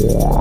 saludos,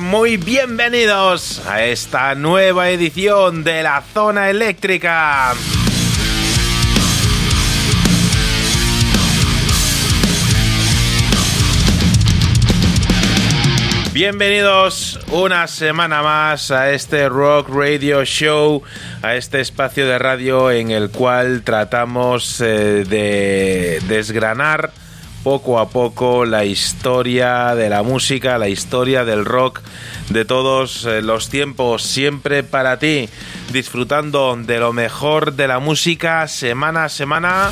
muy bienvenidos a esta nueva edición de la Zona Eléctrica. Bienvenidos una semana más a este Rock Radio Show, a este espacio de radio en el cual tratamos eh, de desgranar poco a poco la historia de la música, la historia del rock de todos eh, los tiempos, siempre para ti, disfrutando de lo mejor de la música semana a semana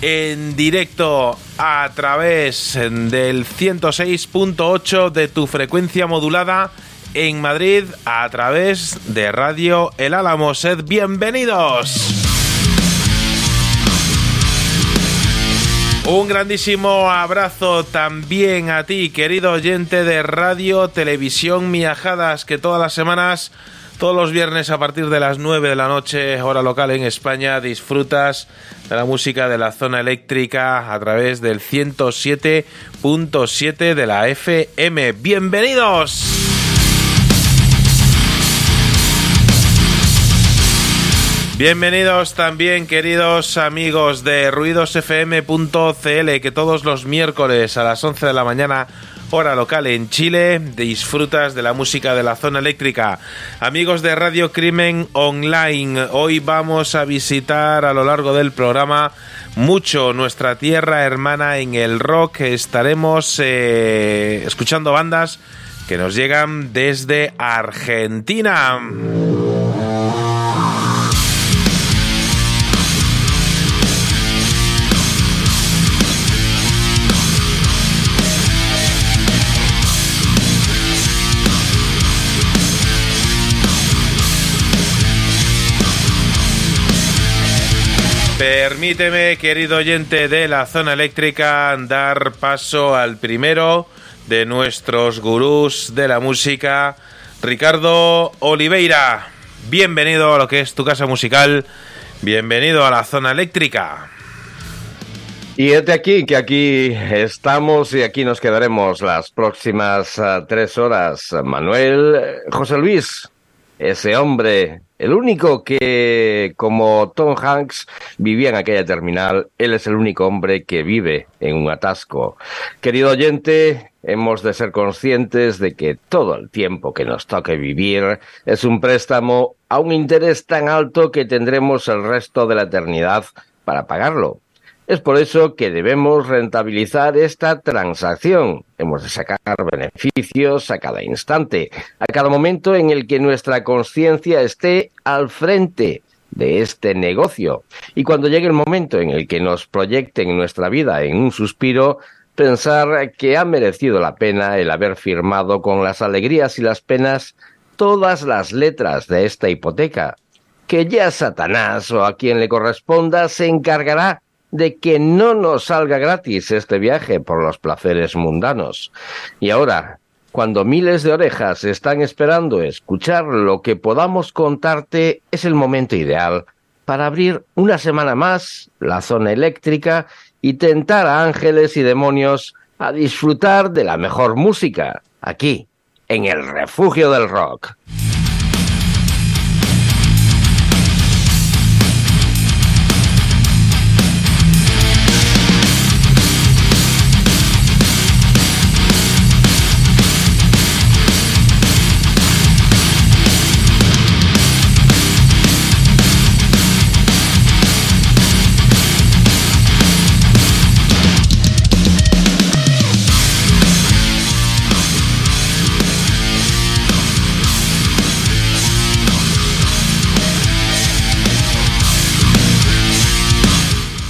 en directo a través del 106.8 de tu frecuencia modulada en Madrid a través de Radio El Álamo. Sed bienvenidos. Un grandísimo abrazo también a ti, querido oyente de Radio Televisión Miajadas, que todas las semanas, todos los viernes a partir de las 9 de la noche, hora local en España, disfrutas de la música de la zona eléctrica a través del 107.7 de la FM. ¡Bienvenidos! Bienvenidos también queridos amigos de ruidosfm.cl que todos los miércoles a las 11 de la mañana hora local en Chile disfrutas de la música de la zona eléctrica. Amigos de Radio Crimen Online, hoy vamos a visitar a lo largo del programa mucho nuestra tierra hermana en el rock. Estaremos eh, escuchando bandas que nos llegan desde Argentina. Permíteme, querido oyente de la zona eléctrica, dar paso al primero de nuestros gurús de la música, Ricardo Oliveira. Bienvenido a lo que es tu casa musical. Bienvenido a la zona eléctrica. Y de aquí, que aquí estamos y aquí nos quedaremos las próximas uh, tres horas. Manuel, José Luis, ese hombre, el único que, como Tom Hanks, vivía en aquella terminal, él es el único hombre que vive en un atasco. Querido oyente, hemos de ser conscientes de que todo el tiempo que nos toque vivir es un préstamo a un interés tan alto que tendremos el resto de la eternidad para pagarlo. Es por eso que debemos rentabilizar esta transacción. Hemos de sacar beneficios a cada instante, a cada momento en el que nuestra conciencia esté al frente de este negocio. Y cuando llegue el momento en el que nos proyecten nuestra vida en un suspiro, pensar que ha merecido la pena el haber firmado con las alegrías y las penas todas las letras de esta hipoteca, que ya Satanás o a quien le corresponda se encargará de que no nos salga gratis este viaje por los placeres mundanos. Y ahora, cuando miles de orejas están esperando escuchar lo que podamos contarte, es el momento ideal para abrir una semana más la zona eléctrica y tentar a ángeles y demonios a disfrutar de la mejor música, aquí, en el refugio del rock.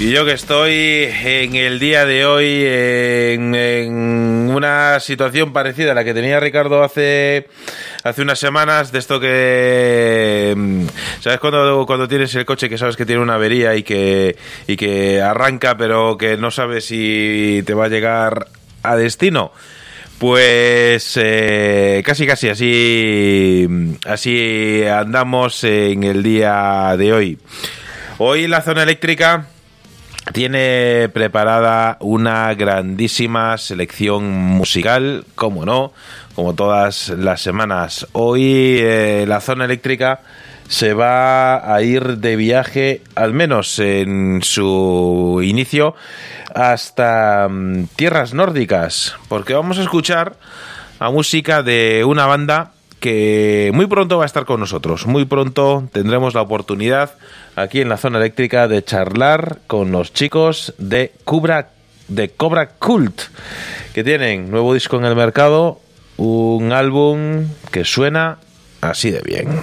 Yo que estoy en el día de hoy en, una situación parecida a la que tenía Ricardo hace, hace unas semanas, de esto que... Mm, ¿Sabes cuando, cuando tienes el coche que sabes que tiene una avería y que, y que arranca pero que no sabes si te va a llegar a destino? Pues eh, casi casi así así andamos en el día de hoy. Hoy la zona eléctrica tiene preparada una grandísima selección musical, como no, como todas las semanas. Hoy eh, la zona eléctrica se va a ir de viaje, al menos en su inicio, hasta mm, tierras nórdicas, porque vamos a escuchar a música de una banda que muy pronto va a estar con nosotros. Muy pronto tendremos la oportunidad aquí en la zona eléctrica de charlar con los chicos de Cobra, de Cobra Cult, que tienen nuevo disco en el mercado, un álbum que suena así de bien.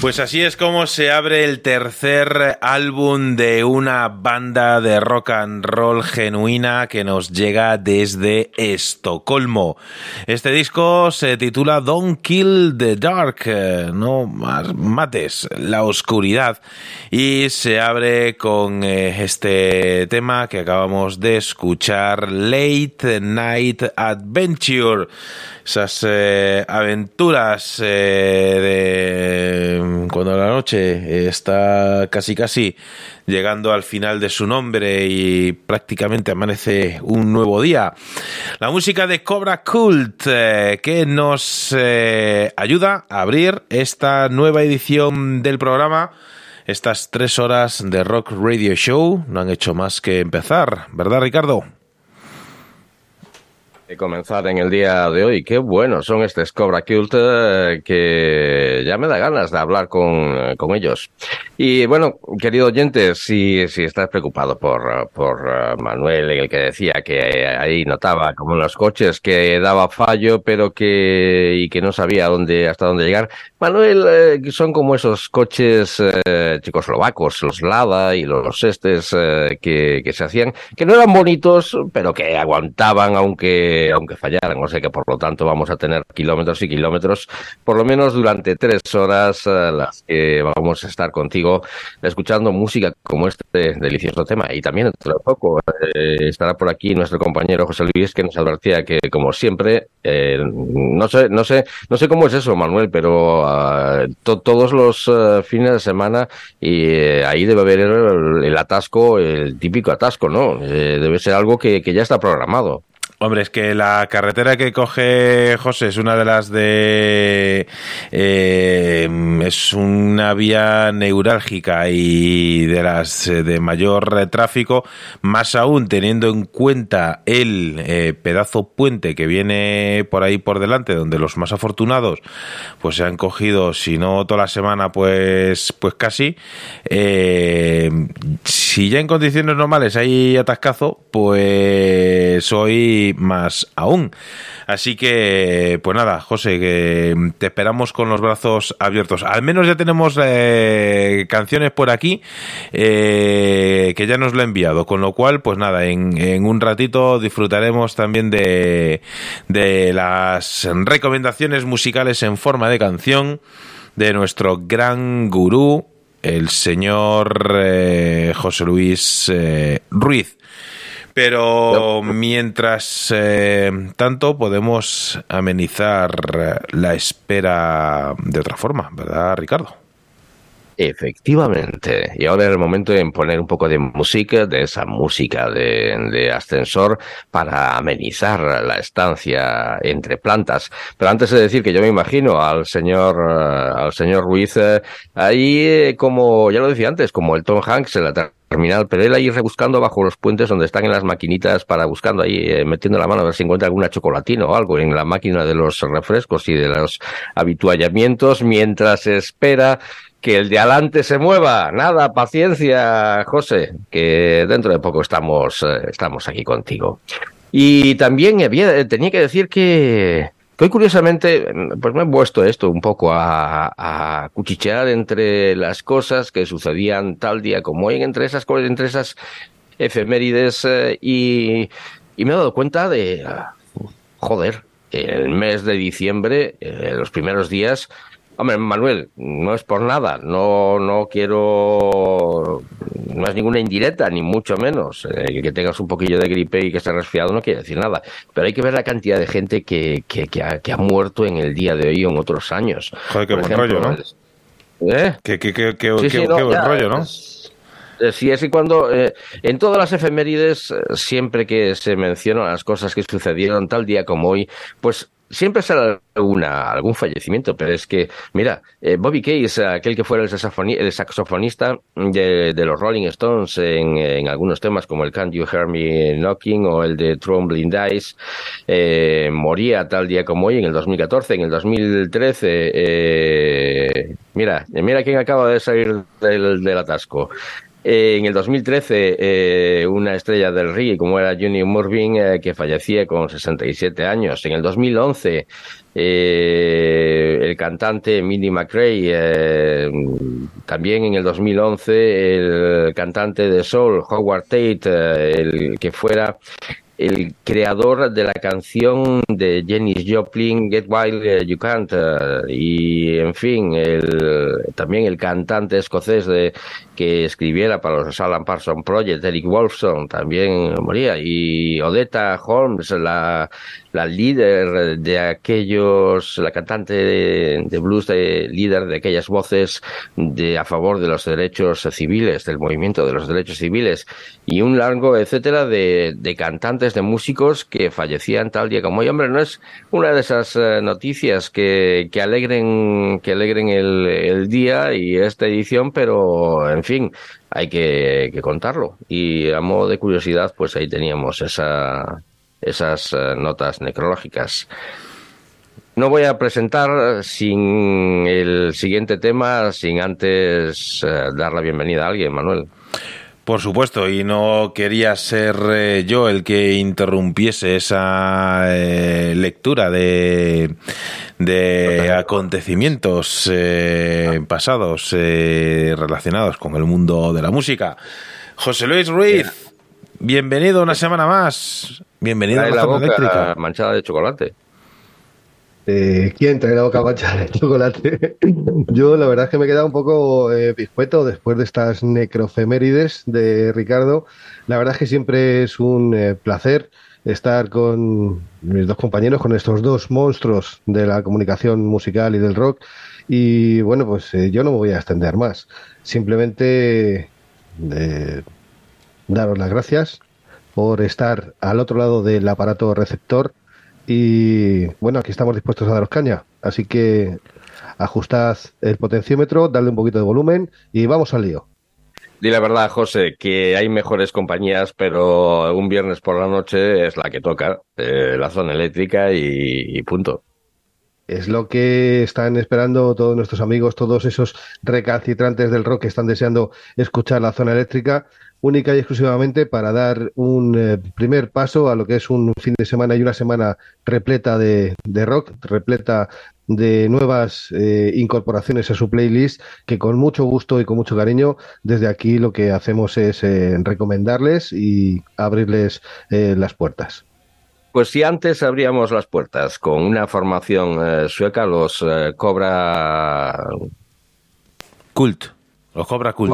Pues así es como se abre el tercer álbum de una banda de rock and roll genuina que nos llega desde Estocolmo. Este disco se titula Don't Kill the Dark, eh, no mates la oscuridad, y se abre con eh, este tema que acabamos de escuchar, Late Night Adventure esas eh, aventuras eh, de cuando la noche está casi casi llegando al final de su nombre y prácticamente amanece un nuevo día. La música de Cobra Cult eh, que nos ayuda a abrir esta nueva edición del programa. Estas tres horas de Rock Radio Show no han hecho más que empezar, ¿verdad Ricardo? Comenzar en el día de hoy. Qué bueno son estos Cobra Cult eh, que ya me da ganas de hablar con, eh, con ellos. Y bueno, querido oyente, si, si estás preocupado por, por eh, Manuel, el que decía que ahí notaba como en los coches que daba fallo, pero que, y que no sabía dónde, hasta dónde llegar. Manuel, son como esos coches checoslovacos, los Lada y los estes que, que se hacían, que no eran bonitos, pero que aguantaban aunque aunque fallaran. O sea que por lo tanto vamos a tener kilómetros y kilómetros, por lo menos durante tres horas, eh, las que vamos a estar contigo escuchando música como este delicioso tema. Y también dentro de poco eh, estará por aquí nuestro compañero José Luis que nos advertía que como siempre, eh, no sé, no sé, no sé cómo es eso, Manuel, pero ah, todos los fines de semana y ahí debe haber el, atasco, el típico atasco, ¿no? debe ser algo que ya está programado. Hombre, es que la carretera que coge José es una de las de... Eh, es una vía neurálgica y de las eh, de mayor tráfico, más aún teniendo en cuenta el eh, pedazo puente que viene por ahí por delante, donde los más afortunados pues se han cogido, si no toda la semana, pues, pues casi. si ya en condiciones normales hay atascazo, pues hoy más aún. Así que, pues nada, José, que te esperamos con los brazos abiertos. Al menos ya tenemos eh, canciones por aquí eh, que ya nos lo ha enviado, con lo cual, pues nada, en, un ratito disfrutaremos también de, de las recomendaciones musicales en forma de canción de nuestro gran gurú, el señor eh, José Luis Ruiz. Pero mientras eh, tanto podemos amenizar la espera de otra forma, ¿verdad, Ricardo? Efectivamente. Y ahora es el momento de poner un poco de música, de esa música de, ascensor, para amenizar la estancia entre plantas. Pero antes de decir que yo me imagino al señor, eh, al señor Ruiz, eh, ahí, como ya lo decía antes, como el Tom Hanks en la terminal, pero él ahí rebuscando bajo los puentes donde están en las maquinitas para buscando ahí, eh, metiendo la mano a ver si encuentra alguna chocolatina o algo en la máquina de los refrescos y de los habituallamientos mientras espera que el de adelante se mueva. Nada, paciencia, José, que dentro de poco estamos, eh, estamos aquí contigo. Y también había, tenía que decir que, Hoy, curiosamente, pues me he puesto esto un poco a, a, cuchichear entre las cosas que sucedían tal día como hoy, entre esas, entre esas efemérides, eh, y, me he dado cuenta de, joder, el mes de diciembre, eh, los primeros días, Hombre, Manuel, no es por nada, no, no quiero, no es ninguna indirecta, ni mucho menos. Eh, que tengas un poquillo de gripe y que estés resfriado no quiere decir nada. Pero hay que ver la cantidad de gente que, que, que, ha, que ha, muerto en el día de hoy o en otros años. Joder, qué buen rollo, ¿no? ¿Eh? Qué, qué, qué, qué, sí, sí, no, qué buen ya, rollo, ¿no? Sí, es que cuando eh, en todas las efemérides, siempre que se mencionan las cosas que sucedieron tal día como hoy, pues siempre sale alguna, algún fallecimiento, pero es que, mira, eh, Bobby Case, aquel que fuera el, saxofonista de, de, los Rolling Stones en, en, algunos temas como el Can't You Hear Me Knocking o el de Trembling Dice, eh, moría tal día como hoy en el 2014, en el 2013. Eh, mira, mira quién acaba de salir del, del atasco. Eh, en el 2013, eh, una estrella del reggae como era Junior Murvin, eh, que fallecía con 67 años. En el 2011, el cantante Minnie McRae. también en el 2011, el cantante de soul Howard Tate, el que fuera el creador de la canción de Jenny Joplin, Get Wild You Can't, y en fin, el, también el cantante escocés de, que escribiera para los Alan Parsons Project, Eric Wolfson, también moría, y Odetta Holmes, la, la líder de aquellos, la cantante de, blues, de, líder de aquellas voces de, a favor de los derechos civiles, del movimiento de los derechos civiles, y un largo etcétera de, de cantantes, de músicos que fallecían tal día como hoy. Hombre, no es una de esas eh, noticias que, que alegren, que alegren el, el día y esta edición, pero en fin, hay que, que contarlo. Y a modo de curiosidad, pues ahí teníamos esa, esas eh, notas necrológicas. No voy a presentar sin el siguiente tema, sin antes eh, dar la bienvenida a alguien, Manuel. Por supuesto, y no quería ser eh, yo el que interrumpiese esa lectura de, de acontecimientos pasados relacionados con el mundo de la música. José Luis Ruiz, Bienvenido una semana más. Bienvenido a la, boca eléctrica. manchada de chocolate. Eh, ¿Quién trae la boca manchada de chocolate? Yo la verdad es que me he quedado un poco eh, después de estas necrofemérides de Ricardo. La verdad es que siempre es un eh, placer estar con mis dos compañeros, con estos dos monstruos de la comunicación musical y del rock. Y bueno, pues eh, yo no me voy a extender más. Simplemente daros las gracias por estar al otro lado del aparato receptor y bueno, aquí estamos dispuestos a daros caña, así que ajustad el potenciómetro, dadle un poquito de volumen y vamos al lío. Di la verdad, José, que hay mejores compañías, pero un viernes por la noche es la que toca, eh, la zona eléctrica y punto. Es lo que están esperando todos nuestros amigos, todos esos recalcitrantes del rock que están deseando escuchar la zona eléctrica única y exclusivamente para dar un eh, primer paso a lo que es un fin de semana y una semana repleta de, rock, repleta de nuevas eh, incorporaciones a su playlist que con mucho gusto y con mucho cariño desde aquí lo que hacemos es eh, recomendarles y abrirles las puertas. Pues si antes abríamos las puertas con una formación sueca, los Cobra Cult. Los Cobra Cult.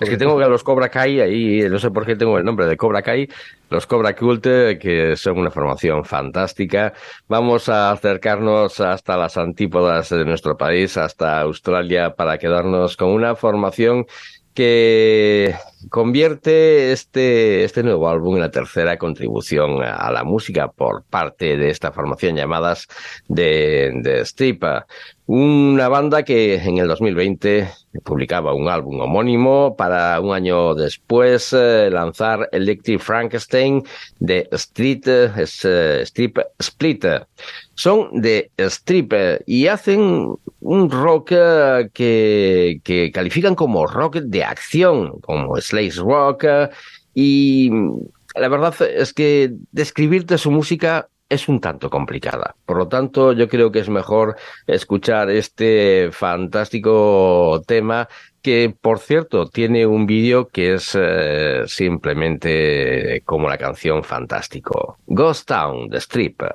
Es que tengo que los Cobra Kai ahí, no sé por qué tengo el nombre de Cobra Kai. Los Cobra Cult, que son una formación fantástica. Vamos a acercarnos hasta las antípodas de nuestro país, hasta Australia, para quedarnos con una formación que convierte este, este nuevo álbum en la tercera contribución a la música por parte de esta formación llamadas de, de Stripper. Una banda que en el 2020 publicaba un álbum homónimo para un año después eh, lanzar Electric Frankenstein de Street uh, Strip Splitter. Son de Strip y hacen un rock que, que califican como rock de acción, como Slash Rock, y la verdad es que describirte su música es un tanto complicada. Por lo tanto, yo creo que es mejor escuchar este fantástico tema que, por cierto, tiene un vídeo que es eh, simplemente como la canción fantástico. Ghost Town, The Stripper.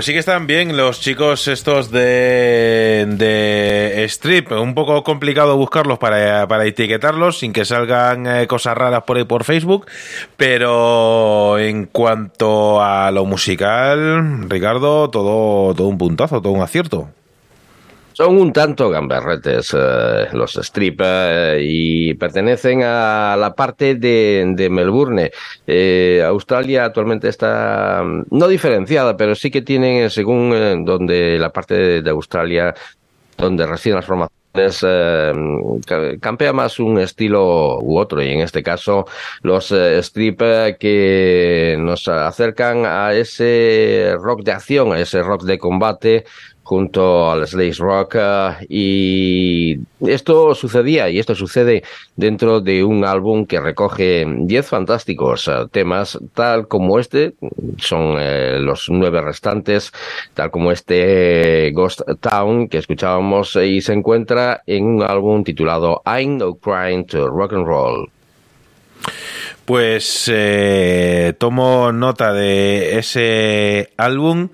Pues sí que están bien los chicos estos de, de Strip. Un poco complicado buscarlos para, para etiquetarlos sin que salgan eh, cosas raras por ahí por Facebook. Pero en cuanto a lo musical, Ricardo, todo, todo un puntazo, todo un acierto. Son un tanto gamberretes eh, los strip eh, y pertenecen a la parte de, Melbourne. Eh, Australia actualmente está mm, no diferenciada, pero sí que tienen, según donde la parte de, Australia, donde residen las formaciones campea más un estilo u otro y en este caso los strip que nos acercan a ese rock de acción, a ese rock de combate junto al Slash Rock eh, y esto sucedía y esto sucede dentro de un álbum que recoge 10 fantásticos eh, temas tal como este son eh, los nueve restantes tal como este Ghost Town que escuchábamos y se encuentra en un álbum titulado I'm No Crying to Rock and Roll pues eh, tomo nota de ese álbum.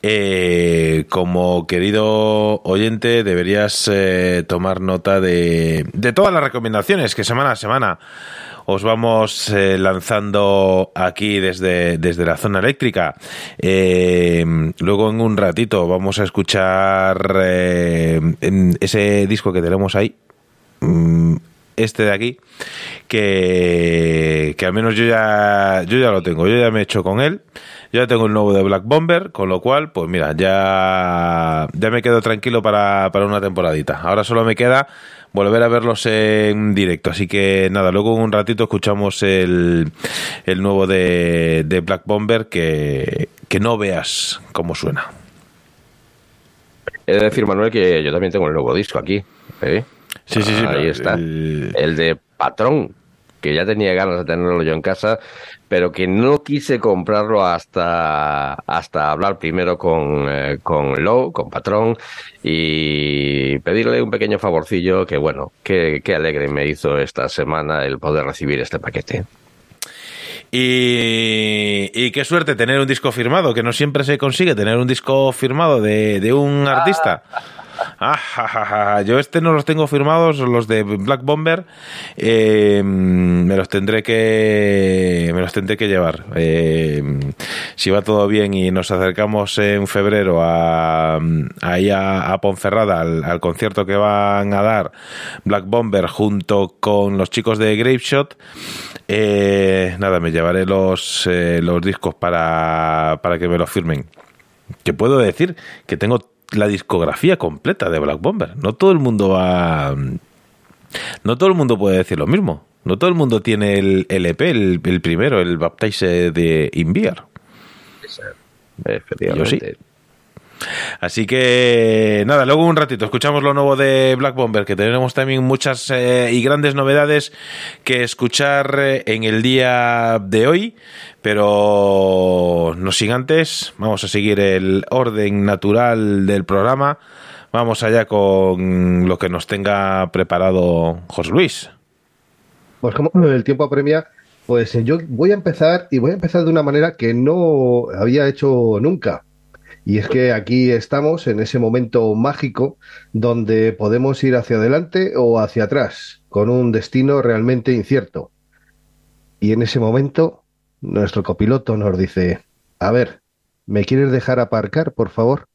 Eh, como querido oyente, deberías eh, tomar nota de, de todas las recomendaciones que semana a semana os vamos lanzando aquí desde, desde la zona eléctrica. luego en un ratito vamos a escuchar ese disco que tenemos ahí. Mm, este de aquí, que, que al menos yo ya, yo ya lo tengo, yo ya me he hecho con él, yo ya tengo el nuevo de Black Bomber, con lo cual, pues mira, ya, ya me quedo tranquilo para, para una temporadita. Ahora solo me queda volver a verlos en directo. Así que nada, luego un ratito escuchamos el, el nuevo de, de Black Bomber que, que no veas cómo suena. He de decir, Manuel, que yo también tengo el nuevo disco aquí. ¿eh? Sí, sí, sí. Ahí está. El... de Patrón, que ya tenía ganas de tenerlo yo en casa, pero que no quise comprarlo hasta, hasta hablar primero con, eh, con Low, con Patrón, y pedirle un pequeño favorcillo que, bueno, qué alegre me hizo esta semana el poder recibir este paquete. Y, y, qué suerte tener un disco firmado, que no siempre se consigue tener un disco firmado de, de un artista. Ah, Yo este no los tengo firmados, los de Black Bomber. Eh, me los tendré que me los tendré que llevar. Eh, si va todo bien y nos acercamos en febrero a ahí a, Ponferrada al, concierto que van a dar Black Bomber junto con los chicos de Graveshot. Eh, nada, me llevaré los los discos para para que me los firmen. Que puedo decir que tengo la discografía completa de Black Bomber. No todo el mundo va. No todo el mundo puede decir lo mismo. No todo el mundo tiene el LP, el, el primero, el Baptize de Inviar. Yo sí. Así que nada, luego un ratito escuchamos lo nuevo de Black Bomber, que tenemos también muchas eh, y grandes novedades que escuchar eh, en el día de hoy. Pero no sin antes, vamos a seguir el orden natural del programa. Vamos allá con lo que nos tenga preparado José Luis. Pues como el tiempo apremia, pues yo voy a empezar y voy a empezar de una manera que no había hecho nunca. Y es que aquí estamos en ese momento mágico donde podemos ir hacia adelante o hacia atrás, con un destino realmente incierto. Y en ese momento nuestro copiloto nos dice, a ver, ¿me quieres dejar aparcar, por favor?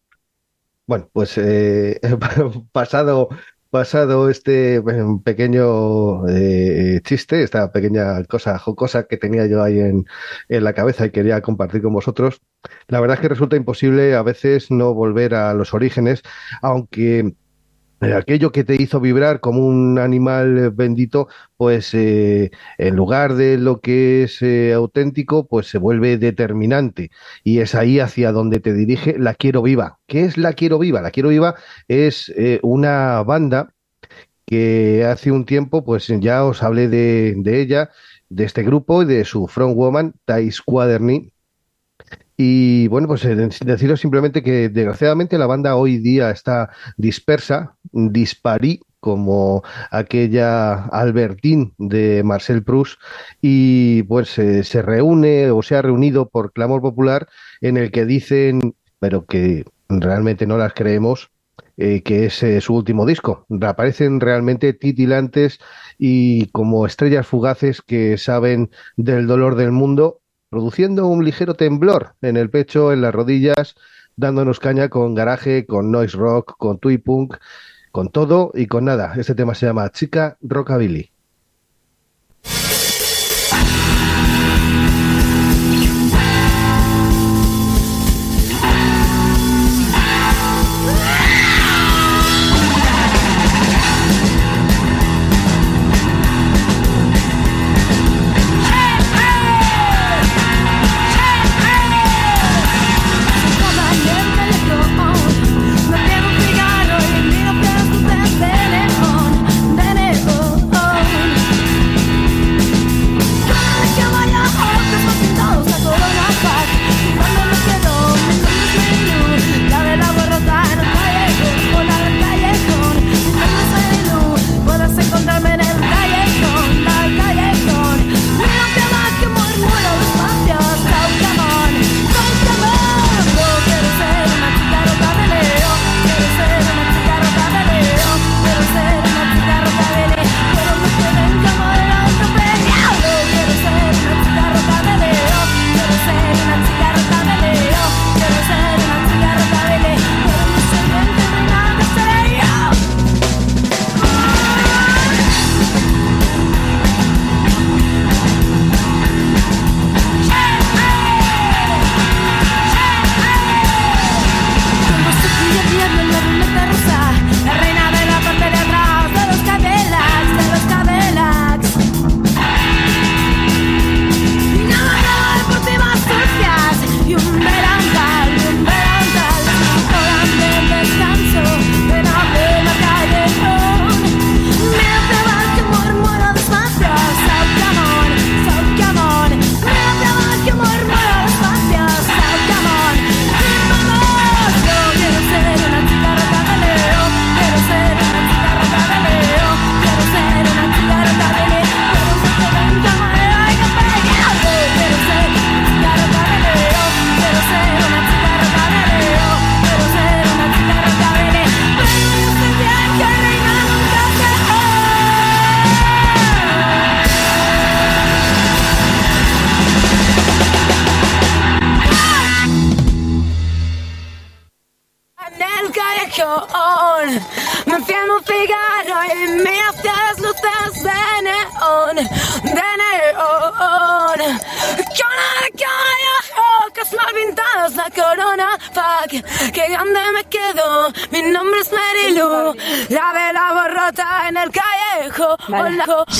Bueno, pues eh, pasado pasado este bueno, pequeño eh, chiste, esta pequeña cosa jocosa que tenía yo ahí en, en la cabeza y quería compartir con vosotros, la verdad es que resulta imposible a veces no volver a los orígenes, aunque aquello que te hizo vibrar como un animal eh, bendito, pues eh, en lugar de lo que es eh, auténtico, pues se vuelve determinante. Y es ahí hacia donde te dirige La Quiero Viva. ¿Qué es La Quiero Viva? La Quiero Viva es eh, una banda que hace un tiempo, pues ya os hablé de, de ella, de este grupo y de su frontwoman, Thais Quaderny, y bueno, pues eh, deciros simplemente que desgraciadamente la banda hoy día está dispersa, disparí, como aquella Albertine de Marcel Proust, y pues eh, se reúne o se ha reunido por clamor popular en el que dicen, pero que realmente no las creemos, eh, que es su último disco. Aparecen realmente titilantes y como estrellas fugaces que saben del dolor del mundo produciendo un ligero temblor en el pecho, en las rodillas, dándonos caña con garaje, con noise rock, con twee punk, con todo y con nada. Este tema se llama Chica Rockabilly.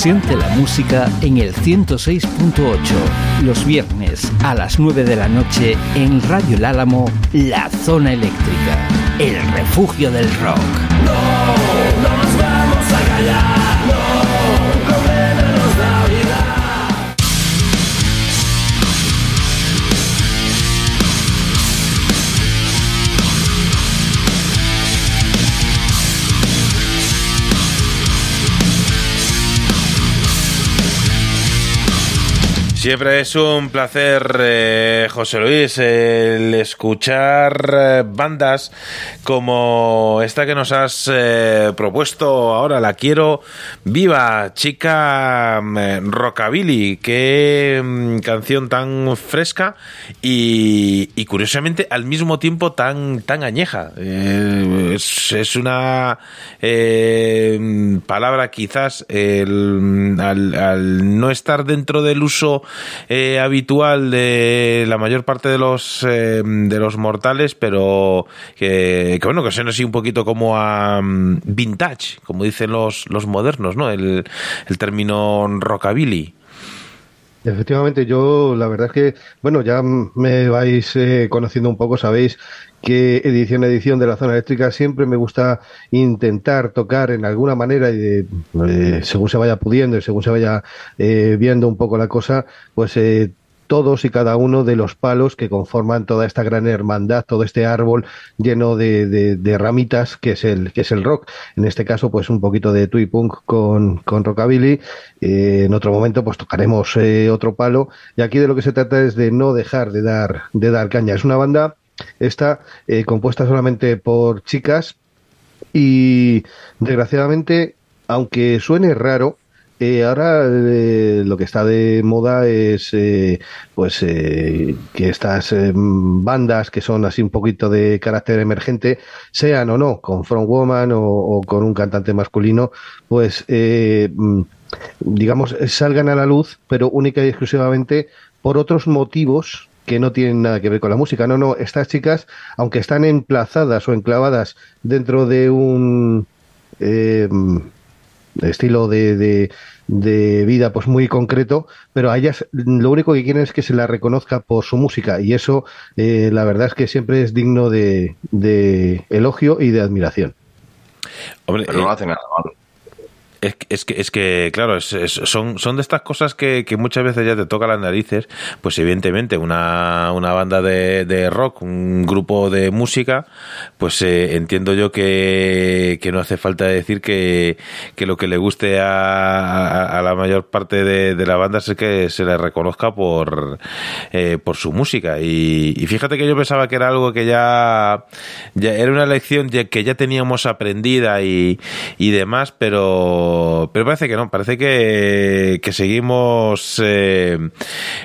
Siente la música en el 106.8, los viernes a las 9 de la noche en Radio El Álamo, La Zona Eléctrica, el refugio del rock. Siempre es un placer, eh, José Luis, el escuchar eh, bandas como esta que nos has eh, propuesto ahora. La quiero viva, chica mm, rockabilly. Qué mm, canción tan fresca y, y curiosamente al mismo tiempo tan, tan añeja. Eh, es, una eh, palabra quizás el- al, al no estar dentro del uso eh, habitual de la mayor parte de los eh, de los mortales, pero que, que bueno, que suena así un poquito como a mm, vintage, como dicen los, los modernos, ¿no? El, el término rockabilly. Efectivamente, yo la verdad es que, bueno, ya me vais eh, conociendo un poco, sabéis que edición a edición de la zona eléctrica siempre me gusta intentar tocar en alguna manera y de, eh, según se vaya pudiendo y según se vaya eh, viendo un poco la cosa, pues eh, todos y cada uno de los palos que conforman toda esta gran hermandad, todo este árbol lleno de, ramitas que es el que es el rock. En este caso, pues un poquito de twee punk con, con rockabilly. Eh, en otro momento, pues tocaremos eh, otro palo. Y aquí de lo que se trata es de no dejar de dar de dar caña. Es una banda esta eh, compuesta solamente por chicas y desgraciadamente, aunque suene raro, eh, ahora eh, lo que está de moda es eh, pues eh, que estas eh, bandas que son así un poquito de carácter emergente, sean o no con frontwoman o, o con un cantante masculino, pues mm, digamos salgan a la luz, pero única y exclusivamente por otros motivos que no tienen nada que ver con la música. No, no, estas chicas, aunque están emplazadas o enclavadas dentro de un estilo de, de, de vida pues muy concreto, pero a ellas lo único que quieren es que se la reconozca por su música y eso eh, la verdad es que siempre es digno de, de elogio y de admiración. Hombre, Pero no eh, hace nada mal. Es, es que, es que, claro, son, son de estas cosas que, que muchas veces ya te toca las narices. Pues evidentemente, una, una banda de, rock, un grupo de música, pues eh, entiendo yo que, que no hace falta decir que, lo que le guste a, a- la mayor parte de, de la banda es que se le reconozca por, eh, por su música. Y, y fíjate que yo pensaba que era algo que ya, era una lección que ya teníamos aprendida y, y demás, pero, pero parece que no, parece que, que seguimos eh,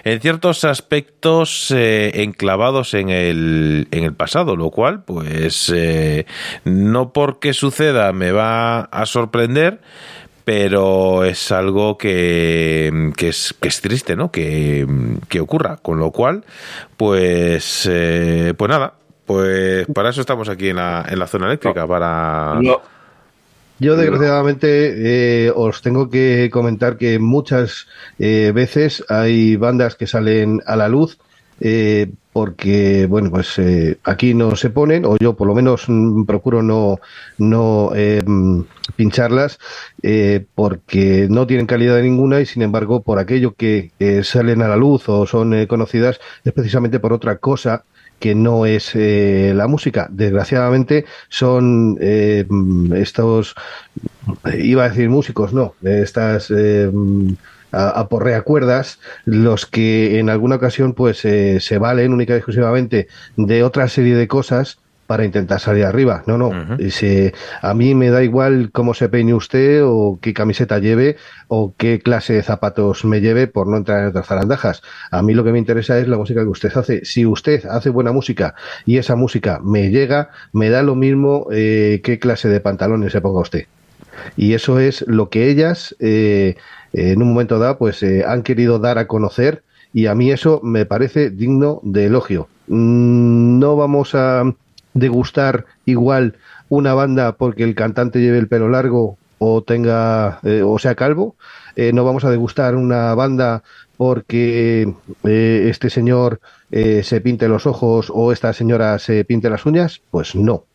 en ciertos aspectos eh, enclavados en el, en el pasado, lo cual, pues, eh, no porque suceda me va a sorprender, pero es algo que, que, es, que es triste, ¿no? Que, que ocurra. Con lo cual, pues, eh, pues nada, pues para eso estamos aquí en la, en la zona eléctrica, para... No, Yo, desgraciadamente, eh, os tengo que comentar que muchas eh, veces hay bandas que salen a la luz eh, porque, bueno, pues eh, aquí no se ponen, o yo por lo menos mm, procuro no, no eh, mm, pincharlas, eh, porque no tienen calidad ninguna y, sin embargo, por aquello que salen a la luz o son eh, conocidas, es precisamente por otra cosa que no es eh, la música. Desgraciadamente son eh, estos, iba a decir músicos, no, estas eh, a- cuerdas, los que en alguna ocasión pues eh, se valen única y exclusivamente de otra serie de cosas para intentar salir arriba. No, no. Y si- a mí me da igual cómo se peine usted o qué camiseta lleve o qué clase de zapatos me lleve por no entrar en otras zarandajas. A mí lo que me interesa es la música que usted hace. Si usted hace buena música y esa música me llega, me da lo mismo eh, qué clase de pantalones se ponga usted. Y eso es lo que ellas eh, en un momento dado pues eh, han querido dar a conocer y a mí eso me parece digno de elogio. Mm, No vamos a degustar igual una banda porque el cantante lleve el pelo largo o tenga eh, o sea calvo. Eh, no vamos a degustar una banda porque eh, este señor se pinte los ojos o esta señora se pinte las uñas. Pues no.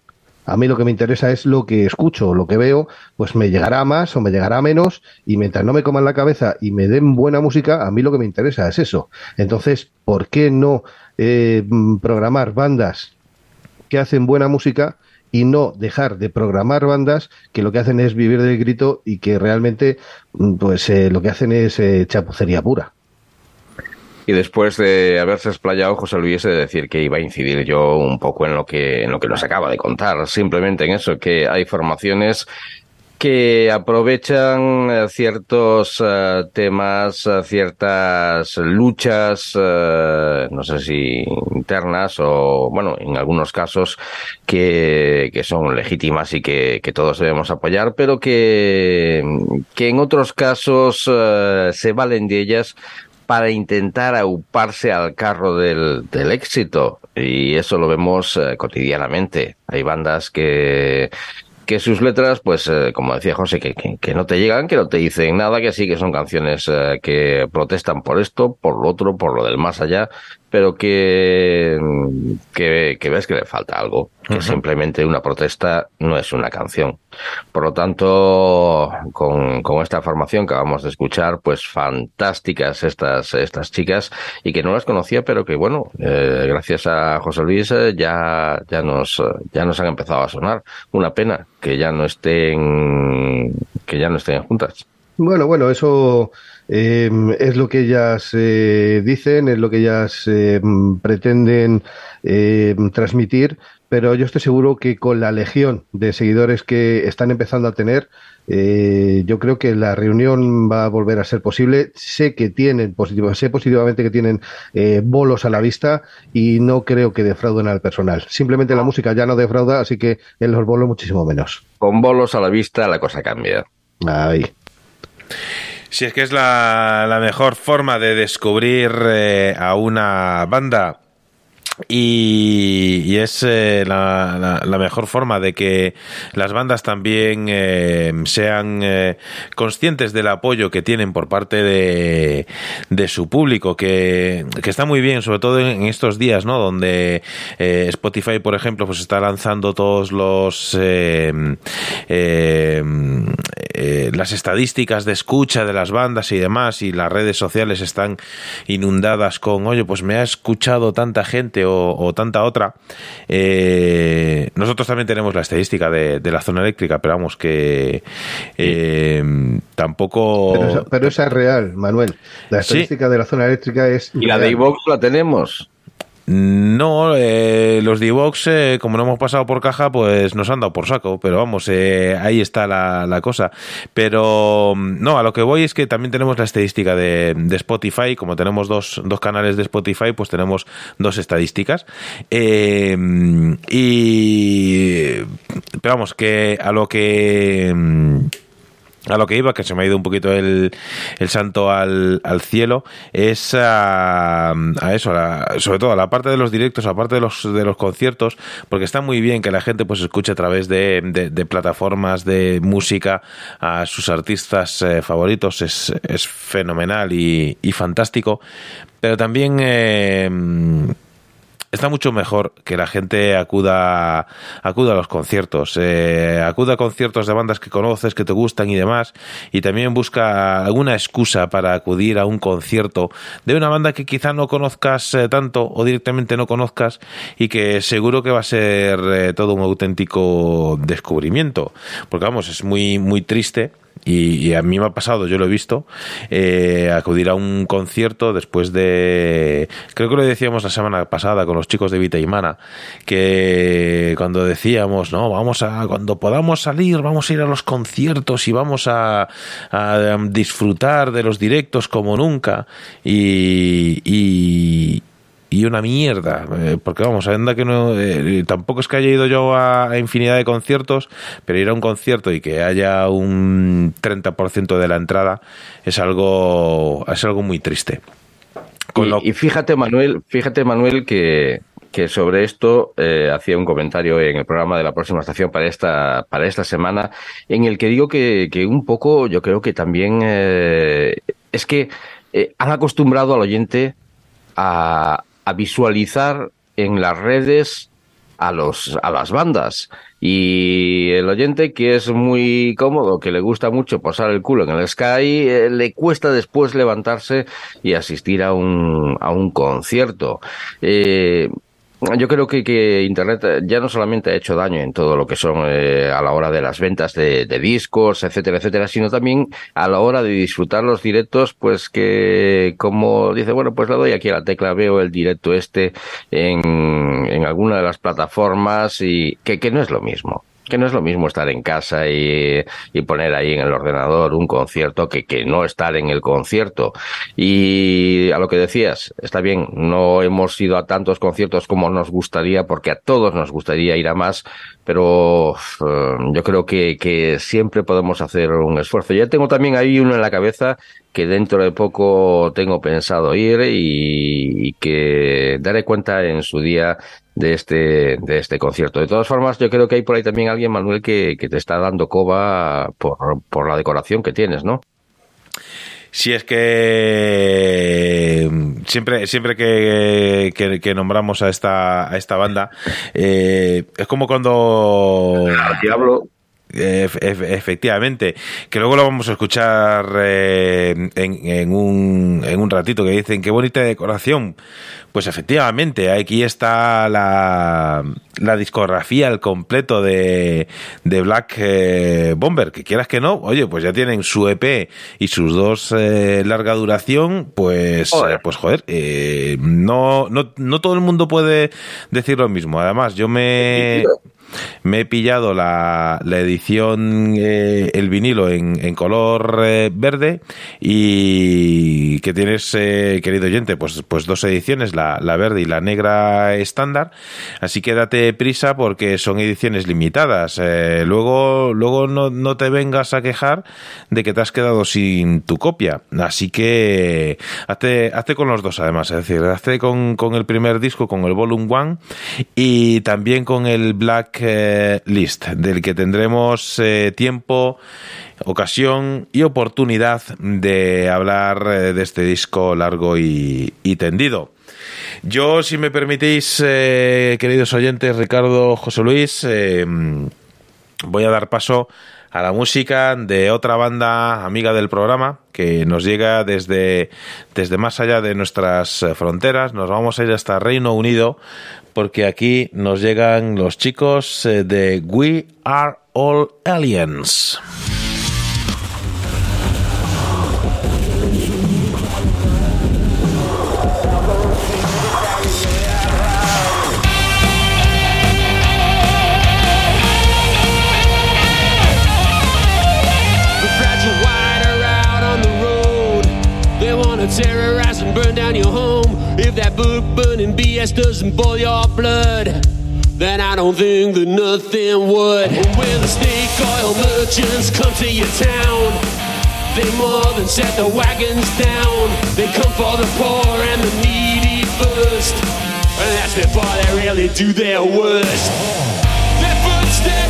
A mí lo que me interesa es lo que escucho, lo que veo, pues me llegará más o me llegará menos y mientras no me coman la cabeza y me den buena música, a mí lo que me interesa es eso. Entonces, ¿por qué no programar bandas que hacen buena música y no dejar de programar bandas que lo que hacen es vivir del grito y que realmente mm, pues eh, lo que hacen es eh, chapucería pura? Y después de haberse explayado, José Luis, de decir que iba a incidir yo un poco en lo que, en lo que nos acaba de contar, simplemente en eso, que hay formaciones que aprovechan eh, ciertos eh, temas, eh, ciertas luchas, no sé si internas o, bueno, en algunos casos que, que son legítimas y que, que todos debemos apoyar, pero que, que en otros casos se valen de ellas para intentar auparse al carro del, del éxito. Y eso lo vemos cotidianamente. Hay bandas que, que sus letras, pues, eh, como decía José, que, que, que no te llegan, que no te dicen nada, que sí que son canciones eh, que protestan por esto, por lo otro, por lo del más allá, pero que, que, que ves que le falta algo, que simplemente una protesta no es una canción. Por lo tanto, con, con esta formación que acabamos de escuchar, pues fantásticas estas, estas chicas y que no las conocía, pero que bueno, eh, gracias a José Luis eh, ya, ya nos, ya nos han empezado a sonar. Una pena que ya no estén, que ya no estén juntas. Bueno, bueno, eso eh, es lo que ellas eh, dicen, es lo que ellas eh, pretenden eh, transmitir, pero yo estoy seguro que con la legión de seguidores que están empezando a tener, eh, yo creo que la reunión va a volver a ser posible. Sé que tienen positivo, sé positivamente que tienen eh, bolos a la vista y no creo que defrauden al personal. Simplemente la música ya no defrauda, así que en los bolos muchísimo menos. Con bolos a la vista la cosa cambia. Ahí. Si es que es la, la mejor forma de descubrir eh, a una banda y, es eh, la, la- la mejor forma de que las bandas también eh, sean eh, conscientes del apoyo que tienen por parte de, de su público, que, que está muy bien, sobre todo en estos días, ¿no? Donde eh, Spotify, por ejemplo, pues está lanzando todos los eh, las estadísticas de escucha de las bandas y demás, y las redes sociales están inundadas con, oye, pues me ha escuchado tanta gente o, o tanta otra. Eh, nosotros también tenemos la estadística de, de la zona eléctrica, pero vamos que eh, tampoco... Pero, esa- pero esa es real, Manuel. La Sí. estadística de la zona eléctrica es. Y la de iVox la tenemos. No, eh, los D-Box, eh, como no hemos pasado por caja, pues nos han dado por saco, pero vamos, eh, ahí está la, cosa. Pero mm, no, a lo que voy es que también tenemos la estadística de, Spotify, como tenemos dos, dos canales de Spotify, pues tenemos dos estadísticas. Eh, y, pero vamos, que a lo que... a lo que iba, que se me ha ido un poquito el, el santo al, al cielo, es a, a eso, a sobre todo a la parte de los directos, aparte de los, de los conciertos, porque está muy bien que la gente pues escuche a través de, de- de plataformas de música a sus artistas eh, favoritos, es, es fenomenal y, y fantástico, pero también... eh, Está mucho mejor que la gente acuda, acuda a los conciertos, eh, acuda a conciertos de bandas que conoces, que te gustan y demás, y también busca alguna excusa para acudir a un concierto de una banda que quizá no conozcas eh, tanto o directamente no conozcas y que seguro que va a ser eh, todo un auténtico descubrimiento, porque vamos, es muy, muy triste y, a mí me ha pasado, yo lo he visto, eh, acudir a un concierto después de, creo que lo decíamos la semana pasada con los chicos de Vita y Mana, que cuando decíamos, no, vamos a, cuando podamos salir, vamos a ir a los conciertos y vamos a, a disfrutar de los directos como nunca y, y una mierda, eh, porque vamos, anda que no, eh, tampoco es que haya ido yo a, a infinidad de conciertos, pero ir a un concierto y que haya un 30% de la entrada es algo, es algo muy triste. Con Y, lo- y fíjate, Manuel, fíjate, Manuel, que, que sobre esto eh, hacía un comentario en el programa de la próxima estación para esta, para esta semana, en el que digo que, que un poco yo creo que también es que han acostumbrado al oyente a, a visualizar en las redes a los a las bandas. Y el oyente que es muy cómodo que le gusta mucho posar el culo en el Sky eh, le cuesta después levantarse y asistir a un a un concierto. Eh, yo creo que, que Internet eh, ya no solamente ha hecho daño en todo lo que son eh, a la hora de las ventas de, de discos, etcétera, etcétera, sino también a la hora de disfrutar los directos, pues que como dice, bueno, pues le doy aquí a la tecla, veo el directo este en, en alguna de las plataformas y que, que no es lo mismo que no es lo mismo estar en casa y, y, poner ahí en el ordenador un concierto que, que no estar en el concierto. Y a lo que decías, está bien, no hemos ido a tantos conciertos como nos gustaría, porque a todos nos gustaría ir a más, pero uh, yo creo que, que siempre podemos hacer un esfuerzo. Ya tengo también ahí uno en la cabeza que dentro de poco tengo pensado ir y que daré cuenta en su día de este, de este concierto. De todas formas, yo creo que hay por ahí también alguien, Manuel, que, que te está dando coba por, por la decoración que tienes, ¿no? Si es que siempre, siempre que, que, que nombramos a esta, a esta banda, eh, es como cuando. Diablo. Ef efectivamente, que luego lo vamos a escuchar eh, en, en, un, en un ratito, que dicen qué bonita decoración. Pues efectivamente, aquí está la, la discografía al completo de, de Black eh, Bomber, que quieras que no, oye, pues ya tienen su EP y sus dos eh, larga duración, pues joder, pues joder eh, no, no, no todo el mundo puede decir lo mismo. Además, yo me me he pillado la, la edición, eh, el vinilo en, color eh, verde y que tienes, eh, querido oyente, pues, pues dos ediciones, la, la verde y la negra estándar. Así que date prisa porque son ediciones limitadas. Eh, luego luego no, no te vengas a quejar de que te has quedado sin tu copia. Así que hazte, hazte con los dos además, es decir, hazte con, con el primer disco, con el Volume One y también con el Black List, del que tendremos eh, tiempo, ocasión y oportunidad de hablar eh, de este disco largo y, tendido. Yo, si me permitís, eh, queridos oyentes, Ricardo, José Luis, eh, voy a dar paso a la música de otra banda amiga del programa que nos llega desde, desde más allá de nuestras fronteras. Nos vamos a ir hasta Reino Unido porque aquí nos llegan los chicos eh, de We Are All Aliens. terrorize and burn down your home. If that book burning BS doesn't boil don't think that nothing would. When the snake oil merchants come to your town, they more than set the wagons down. They come for the poor and the needy first, and that's before they really do their worst. Their footsteps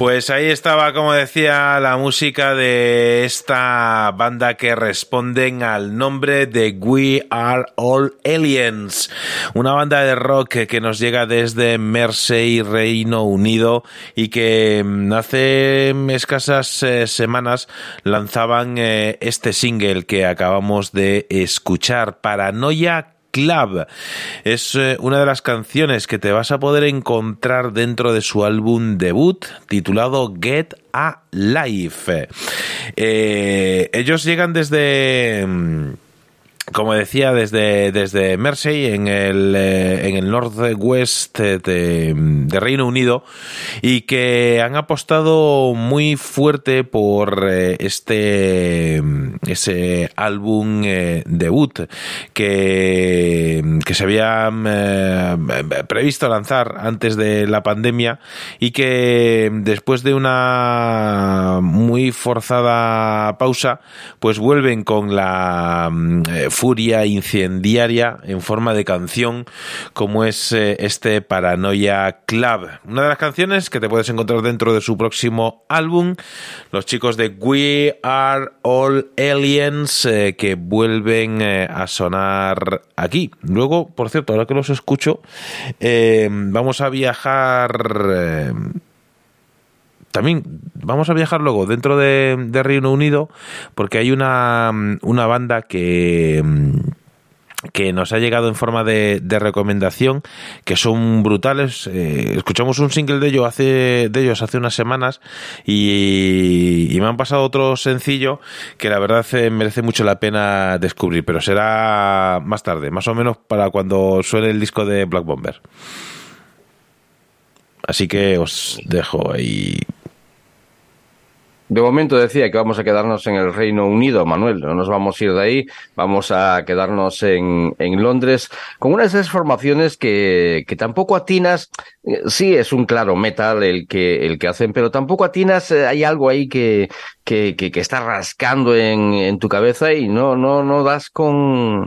Pues ahí estaba, como decía, la música de esta banda que responden al nombre de We Are All Aliens, una banda de rock que nos llega desde Mersey, Reino Unido, y que mm, hace escasas eh, semanas lanzaban eh, este single que acabamos de escuchar, Paranoia Club. Es eh, una de las canciones que te vas a poder encontrar dentro de su álbum debut titulado Get a Life. Eh, ellos llegan desde... como decía, desde, desde Mersey, en el, eh, en el northwest de, de Reino Unido, y que han apostado muy fuerte por eh, este ese álbum eh, debut que, que se había previsto lanzar antes de la pandemia y que después de una muy forzada pausa, pues vuelven con la furia incendiaria en forma de canción como es eh, este Paranoia Club. Una de las canciones que te puedes encontrar dentro de su próximo álbum, los chicos de We Are All Aliens eh, que vuelven eh, a sonar aquí. Luego, por cierto, ahora que los escucho, vamos a viajar... también vamos a viajar luego dentro de, Reino Unido porque hay una, una banda que que nos ha llegado en forma de, de recomendación que son brutales. Eh, escuchamos un single de ellos hace de ellos hace unas semanas y, y me han pasado otro sencillo que la verdad eh, merece mucho la pena descubrir pero será más tarde más o menos para cuando suene el disco de Black Bomber. Así que os dejo ahí De momento decía que vamos a quedarnos en el Reino Unido, Manuel. No nos vamos a ir de ahí. Vamos a quedarnos en, en Londres con unas de esas formaciones que, que tampoco atinas. Sí, es un claro metal el que, el que hacen, pero tampoco atinas. eh, Hay algo ahí que, que, que, que está rascando en, en tu cabeza y no, no, no das con,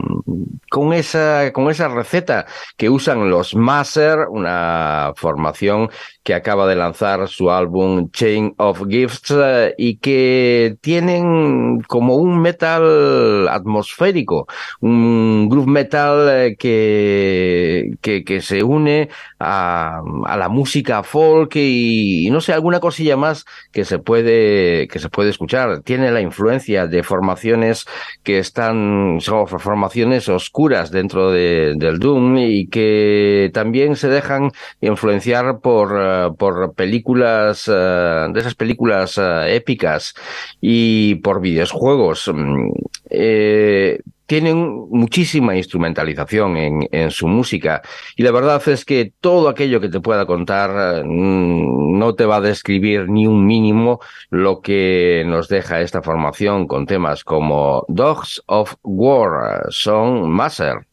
con esa, con esa receta que usan los Maser, una formación que acaba de lanzar su álbum Chain of Gifts eh, y que tienen como un metal atmosférico, un groove metal eh, que, que, que se une a, a la música folk y, no sé, alguna cosilla más que se puede, que se puede escuchar. Tiene la influencia de formaciones que están, son formaciones oscuras dentro de, del Doom y que también se dejan influenciar por, eh, por películas, eh, de esas películas eh, y por videojuegos. Mm, eh, tienen muchísima instrumentalización en, en su música y la verdad es que todo aquello que te pueda contar mm, no te va a describir ni un mínimo lo que nos deja esta formación con temas como Dogs of War, son Maser.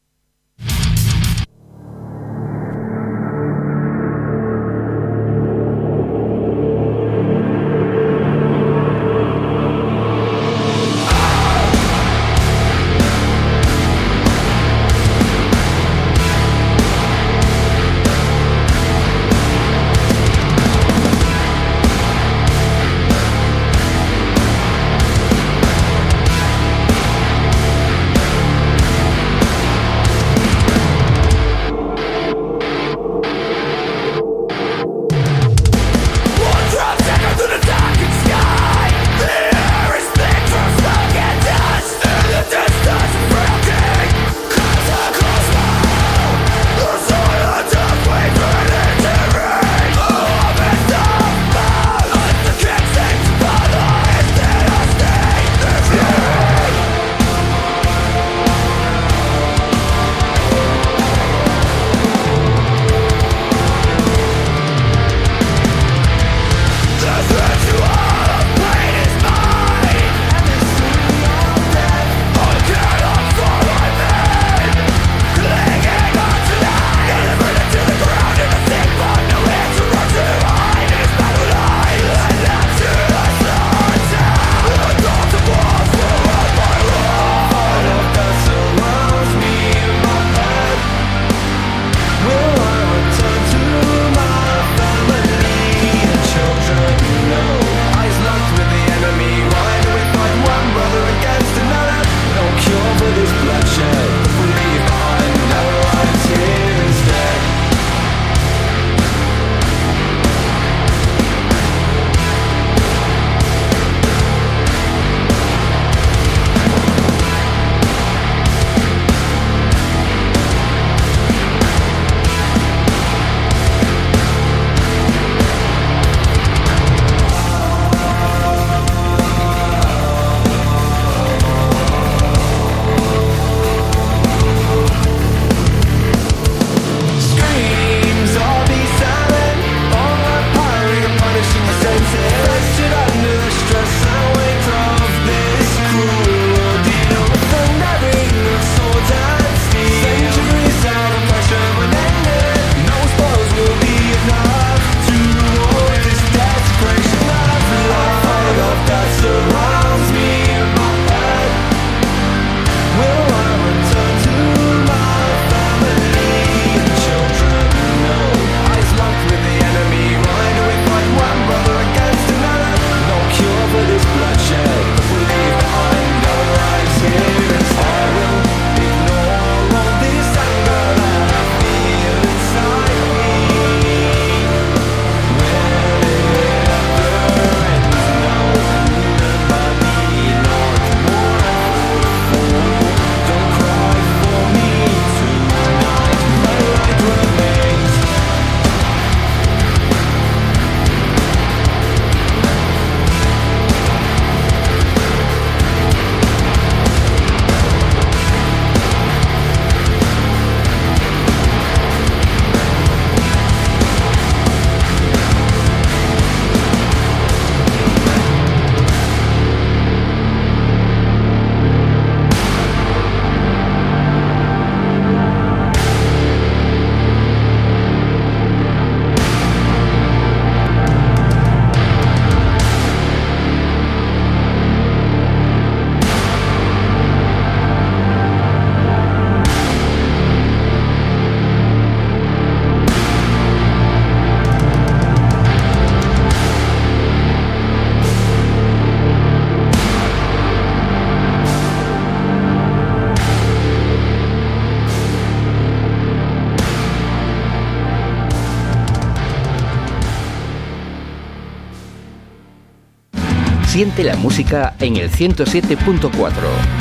Música en el 107.4,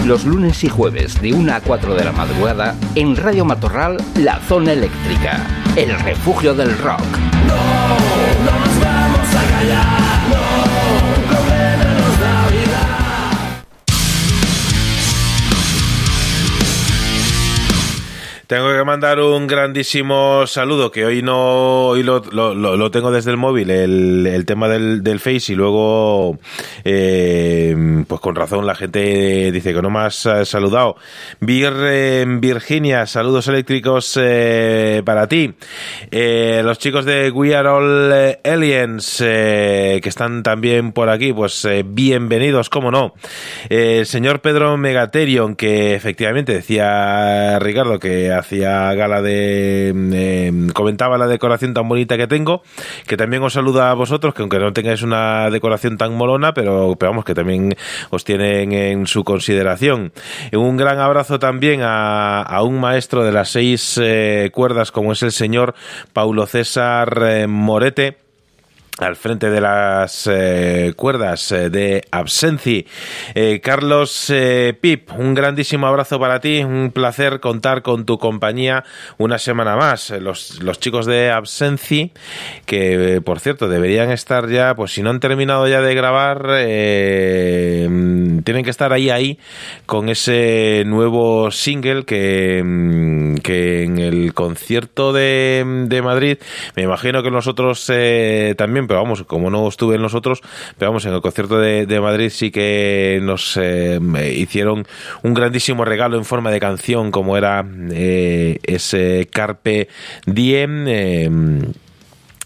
los lunes y jueves de 1 a 4 de la madrugada en Radio Matorral, La Zona Eléctrica, el refugio del rock. Mandar un grandísimo saludo, que hoy no lo, tengo desde el móvil, el, tema del, Face, y luego, eh, pues con razón, la gente dice que no me has eh, saludado. Vir, eh, Virginia, saludos eléctricos eh, para ti. Los chicos de We Are All Aliens, que están también por aquí, pues bienvenidos, cómo no. El señor Pedro Megaterion, que efectivamente decía Ricardo que hacía gala de... comentaba la decoración tan bonita que tengo, que también os saluda a vosotros, que aunque no tengáis una decoración tan molona, pero, pero vamos, que también os tienen en su consideración. Un gran abrazo también a, a un maestro de las seis eh, cuerdas, como es el señor Paulo César eh, Morete al frente de las eh, cuerdas eh, de Absenci. Eh, Carlos Pip, un grandísimo abrazo para ti, un placer contar con tu compañía una semana más. Los, los chicos de Absenci, que por cierto deberían estar ya, pues si no han terminado ya de grabar, mm, tienen que estar ahí, ahí, con ese nuevo single que, mm, que en el concierto de, de Madrid, me imagino que nosotros también, pero vamos, como no estuve en nosotros, pero vamos, en el concierto de, Madrid sí que nos eh, hicieron un grandísimo regalo en forma de canción, como era eh, ese Carpe Diem.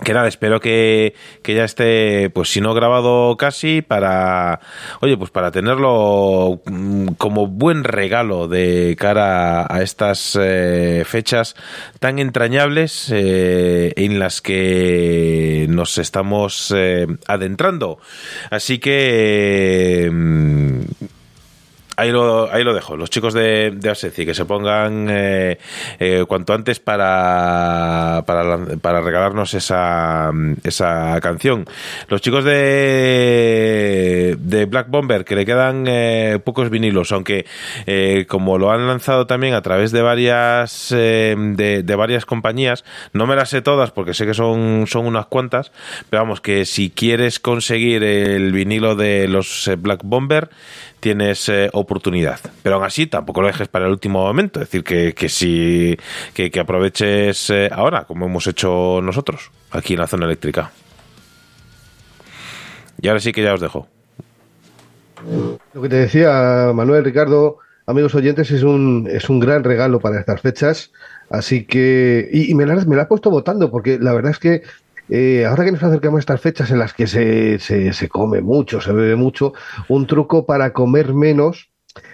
Que nada, espero que, que ya esté, pues si no grabado casi, para, oye, pues para tenerlo mm, como buen regalo de cara a estas eh, fechas tan entrañables eh, en las que nos estamos eh, adentrando. Así que... Ahí lo, ahí lo dejo. Los chicos de, de Absenci que se pongan eh, eh, cuanto antes para, para, para regalarnos esa, esa canción. Los chicos de, de Black Bomber que le quedan eh, pocos vinilos, aunque eh, como lo han lanzado también a través de varias eh, de, de varias compañías, no me las sé todas porque sé que son, son unas cuantas, pero vamos, que si quieres conseguir el vinilo de los eh, Black Bomber, tienes oportunidad. Pero aún así, tampoco lo dejes para el último momento. Es decir, que, que si que, aproveches eh, ahora, como hemos hecho nosotros, aquí en la zona eléctrica. Y ahora sí que ya os dejo. Lo que te decía Manuel, Ricardo, amigos oyentes, es un, es un gran regalo para estas fechas. Así que, y, me la, me la he puesto votando, porque la verdad es que eh, ahora que nos acercamos a estas fechas en las que se, se, se come mucho, se bebe mucho, un truco para comer menos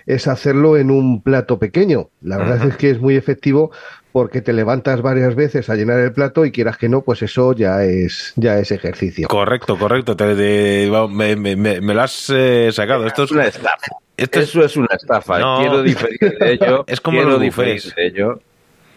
es hacerlo en un plato pequeño. La verdad es que es muy efectivo porque te levantas varias veces a llenar el plato y quieras que no, pues eso ya es, ya es ejercicio. Correcto, correcto. Te- te- me, me- me- me lo has eh, sacado. Esto es, una estafa. esto es- Eso es una estafa. No. Quiero diferir de ello. Es como quiero los diferir de ello.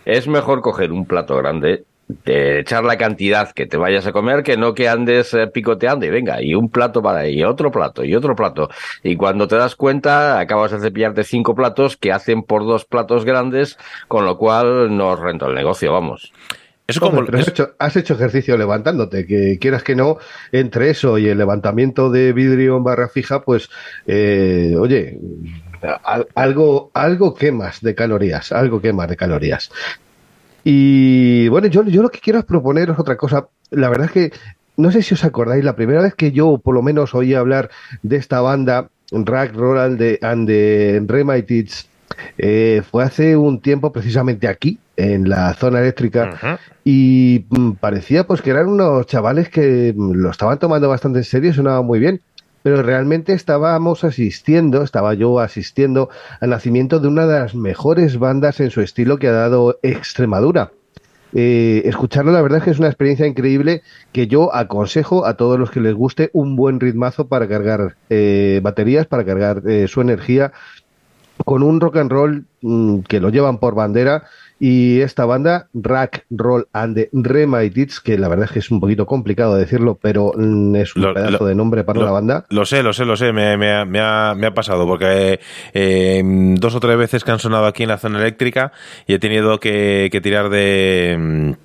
Es mejor coger un plato grande, de echar la cantidad que te vayas a comer, que no que andes eh, picoteando y venga, y un plato para ahí, y otro plato, y otro plato. Y cuando te das cuenta, acabas de cepillarte cinco platos que hacen por dos platos grandes, con lo cual no renta el negocio, vamos. eso como Hombre, has, hecho, has hecho ejercicio levantándote, que quieras que no, entre eso y el levantamiento de vidrio en barra fija, pues, eh, oye, al- algo, algo quemas de calorías, algo quemas de calorías. Y bueno, yo, yo lo que quiero es proponeros otra cosa. La verdad es que no sé si os acordáis, la primera vez que yo por lo menos oí hablar de esta banda, Rack Roland de, and the Remitids, eh, fue hace un tiempo precisamente aquí, en la zona eléctrica, y mm, parecía pues que eran unos chavales que mm, lo estaban tomando bastante en serio, sonaba muy bien, pero realmente estábamos asistiendo, estaba yo asistiendo al nacimiento de una de las mejores bandas en su estilo que ha dado Extremadura. Eh, escucharlo, la verdad es que es una experiencia increíble que yo aconsejo a todos los que les guste un buen ritmazo para cargar eh, baterías, para cargar eh, su energía con un rock and roll mm, que lo llevan por bandera Y esta banda, Rack, Roll and the Remedies, que la verdad es que es un poquito complicado decirlo, pero mm, es un Lo- pedazo lo- de nombre para lo- una banda. Lo sé, lo sé, lo sé, me, me ha- me ha, me ha pasado, porque eh, dos o tres veces que han sonado aquí en la zona eléctrica y he tenido que, que tirar de...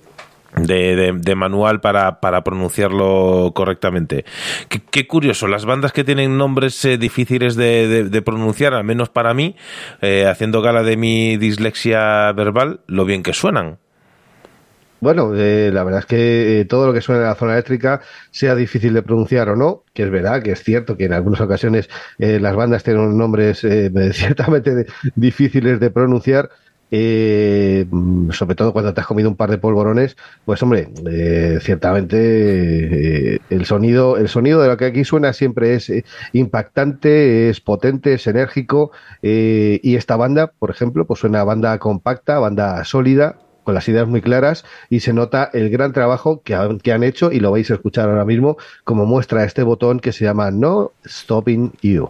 De, de- de manual para, para pronunciarlo correctamente. Qué, curioso, las bandas que tienen nombres eh, difíciles de, de- pronunciar, al menos para mí, eh, haciendo gala de mi dislexia verbal, lo bien que suenan. Bueno, eh, la verdad es que eh, todo lo que suena en la zona eléctrica, sea difícil de pronunciar o no, que es verdad, que es cierto que en algunas ocasiones las bandas tienen nombres ciertamente difíciles de pronunciar, eh, sobre todo cuando te has comido un par de polvorones, pues hombre, eh, ciertamente eh, el sonido, el sonido de lo que aquí suena siempre es impactante, es potente, es enérgico, y esta banda, por ejemplo, pues suena a banda compacta, banda sólida, con las ideas muy claras y se nota el gran trabajo que han, que han hecho y lo vais a escuchar ahora mismo como muestra este botón que se llama No Stopping You.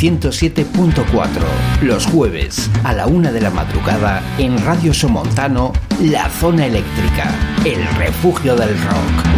107.4. Los jueves, a la una de la madrugada, en Radio Somontano, La Zona Eléctrica, el refugio del rock.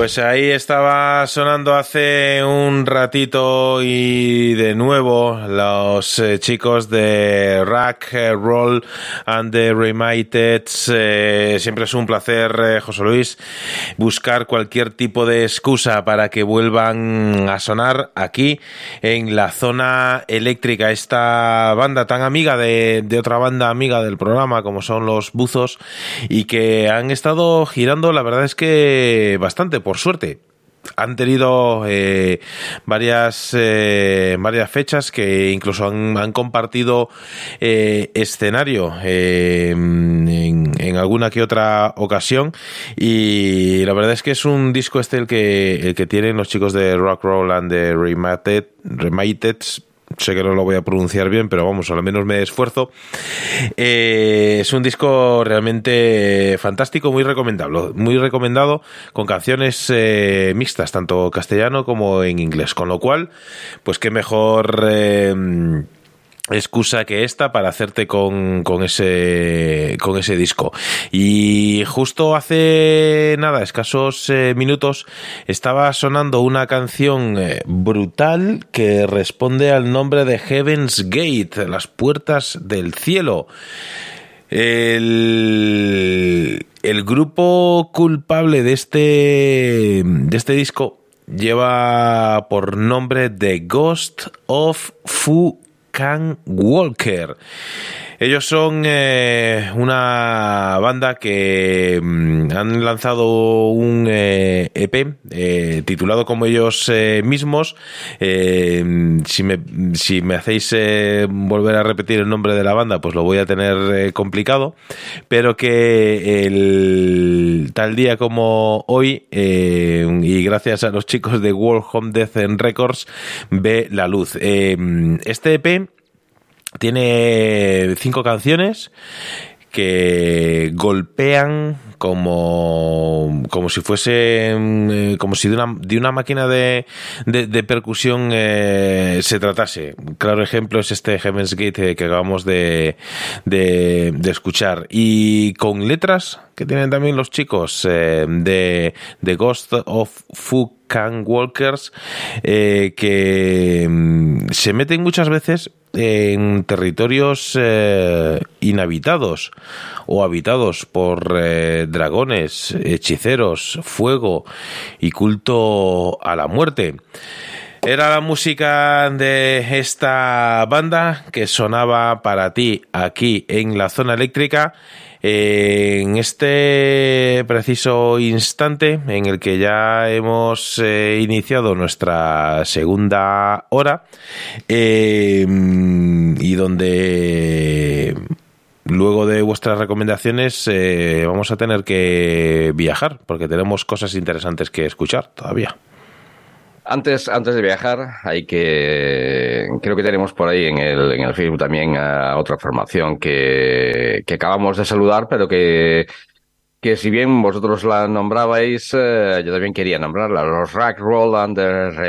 Pues ahí estaba sonando hace un ratito y de nuevo los eh, chicos de Rack Roll and the Remited. Eh, siempre es un placer, eh, José Luis, buscar cualquier tipo de excusa para que vuelvan a sonar aquí en la zona eléctrica. Esta banda tan amiga de, de otra banda amiga del programa como son los Buzos y que han estado girando, la verdad es que bastante, por suerte han tenido eh, varias eh, varias fechas que incluso han, compartido eh, escenario eh, en, en alguna que otra ocasión. Y la verdad es que es un disco este el que el que tienen los chicos de Rock Roll and the Remated, Remated sé que no lo voy a pronunciar bien, pero vamos, al menos me esfuerzo. Eh, es un disco realmente fantástico, muy recomendable, muy recomendado, con canciones eh, mixtas, tanto castellano como en inglés. Con lo cual, pues qué mejor. eh, excusa que esta para hacerte con, con ese con ese disco. Y justo hace nada escasos eh, minutos estaba sonando una canción eh, brutal que responde al nombre de Heaven's Gate las puertas del cielo. El, el grupo culpable de este de este disco lleva por nombre The Ghost of Fu Can Walker. Ellos son eh, una banda que mm, han lanzado un eh, EP eh, titulado como ellos mismos. Si, me, si me hacéis volver a repetir el nombre de la banda, pues lo voy a tener complicado. Pero que el tal día como hoy, eh, y gracias a los chicos de World Home Death Records, ve la luz. Eh, este EP tiene cinco canciones que golpean como, como si fuese eh, como si de una, de una máquina de, de, percusión se tratase. Claro ejemplo es este Heaven's Gate que acabamos de, de escuchar. Y con letras que tienen también los chicos eh, de, de Ghost of Fu Can Walkers eh, que mm, se meten muchas veces en territorios eh, inhabitados o habitados por dragones, hechiceros, fuego y culto a la muerte. Era la música de esta banda que sonaba para ti aquí en la zona eléctrica eh, en este preciso instante en el que ya hemos eh, iniciado nuestra segunda hora eh, y donde luego de vuestras recomendaciones vamos a tener que viajar porque tenemos cosas interesantes que escuchar todavía. Antes, antes de viajar, hay que. Creo que tenemos por ahí en el, en el Facebook también a otra formación que, que acabamos de saludar, pero que, que si bien vosotros la nombrabais, eh, yo también quería nombrarla. Los Roll and the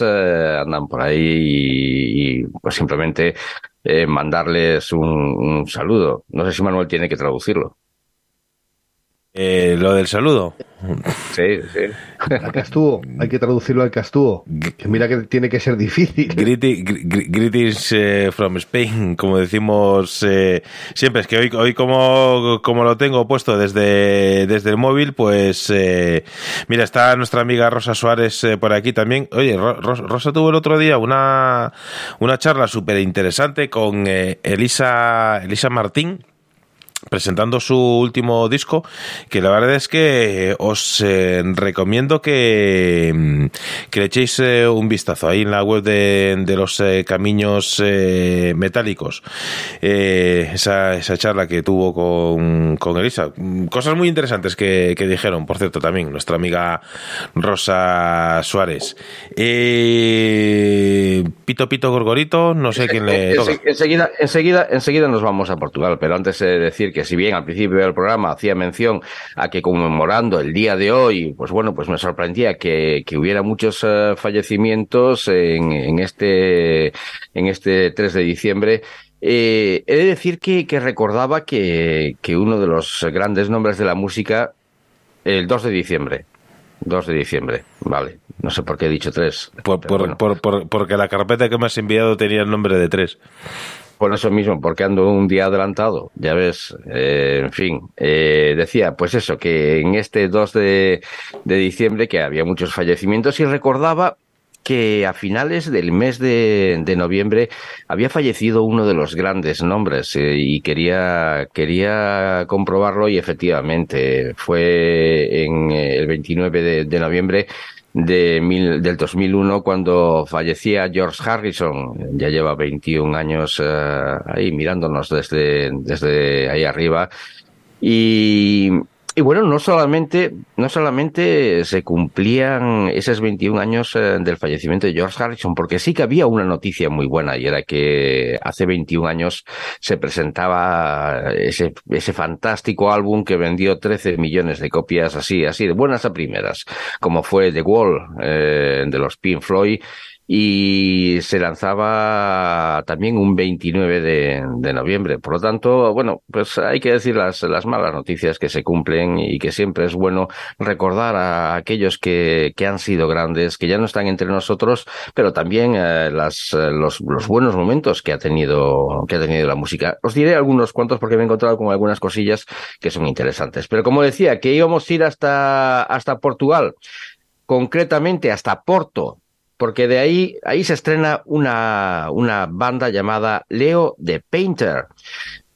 eh, andan por ahí y, y, pues simplemente eh, mandarles un, un saludo. No sé si Manuel tiene que traducirlo. Eh, lo del saludo. Sí, sí. Al castúo, hay que traducirlo al castúo. Que mira que tiene que ser difícil. Greeti- gr- gr- Greetings eh, from Spain, como decimos eh, siempre. Es que hoy, hoy como, como lo tengo puesto desde, desde el móvil, pues eh, mira, está nuestra amiga Rosa Suárez eh, por aquí también. Oye, Ro- Ro- Rosa tuvo el otro día una, una charla súper interesante con eh, Elisa, Elisa Martín presentando su último disco, que la verdad es que eh, os eh, recomiendo que, mm, que le echéis eh, un vistazo ahí en la web de, de los eh, caminos metálicos. Esa, esa charla que tuvo con, con Elisa. Mm, Cosas muy interesantes que, que dijeron, por cierto, también nuestra amiga Rosa Suárez. Pito Pito Gorgorito, no sé quién le toca. Ense- Enseguida, enseguida, enseguida nos vamos a Portugal, pero antes de decir que si bien al principio del programa hacía mención a que conmemorando el día de hoy, pues bueno, pues me sorprendía que, que hubiera muchos eh, fallecimientos en, en este en este 3 de diciembre. Eh, he de decir que, que recordaba que, que uno de los grandes nombres de la música, el 2 de diciembre. 2 de diciembre, vale. No sé por qué he dicho 3. Por, por- por- por- porque la carpeta que me has enviado tenía el nombre de tres. Por eso mismo, porque ando un día adelantado, ya ves, eh, en fin, eh, decía, pues eso, que en este 2 de, de diciembre que había muchos fallecimientos y recordaba que a finales del mes de, de noviembre había fallecido uno de los grandes nombres eh, y quería, quería comprobarlo y efectivamente fue en eh, el 29 de, de noviembre de mil, del 2001 cuando fallecía George Harrison. Ya lleva 21 años eh, ahí mirándonos desde, desde ahí arriba. Y, y bueno, no solamente, no solamente se cumplían esos 21 años eh, del fallecimiento de George Harrison, porque sí que había una noticia muy buena y era que hace 21 años se presentaba ese, ese fantástico álbum que vendió 13 millones de copias así, así de buenas a primeras, como fue The Wall eh, de los Pink Floyd y se lanzaba también un 29 de, noviembre. Por lo tanto, bueno, pues hay que decir las, las malas noticias que se cumplen y que siempre es bueno recordar a aquellos que, que han sido grandes, que ya no están entre nosotros, pero también eh, las, los, los buenos momentos que ha tenido, que ha tenido la música. Os diré algunos cuantos porque me he encontrado con algunas cosillas que son interesantes. Pero como decía, que íbamos a ir hasta, hasta Portugal, concretamente hasta Porto, porque de ahí, ahí se estrena una, una banda llamada Leo the Painter,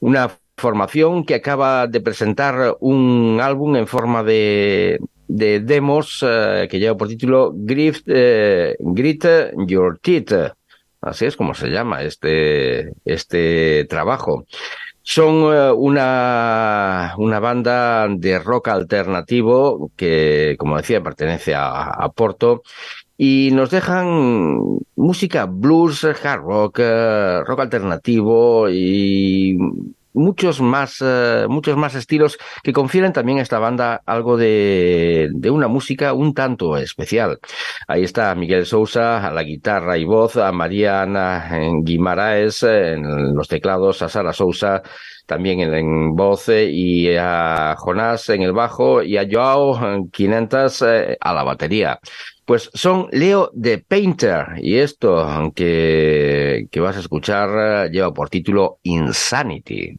una formación que acaba de presentar un álbum en forma de, de demos eh, que lleva por título Grit, eh, Grit Your Teeth. Así es como se llama este, este trabajo. Son uh, una, una banda de rock alternativo que, como decía, pertenece a, a Porto y nos dejan música blues, hard rock, uh, rock alternativo y muchos más, uh, muchos más estilos que confieren también a esta banda algo de, de, una música un tanto especial. Ahí está Miguel Sousa a la guitarra y voz, a Mariana Guimaraes en los teclados, a Sara Sousa también en, en voz y a Jonás en el bajo y a Joao Quinentas eh, a la batería. Pues son Leo de Painter y esto que, que vas a escuchar lleva por título Insanity.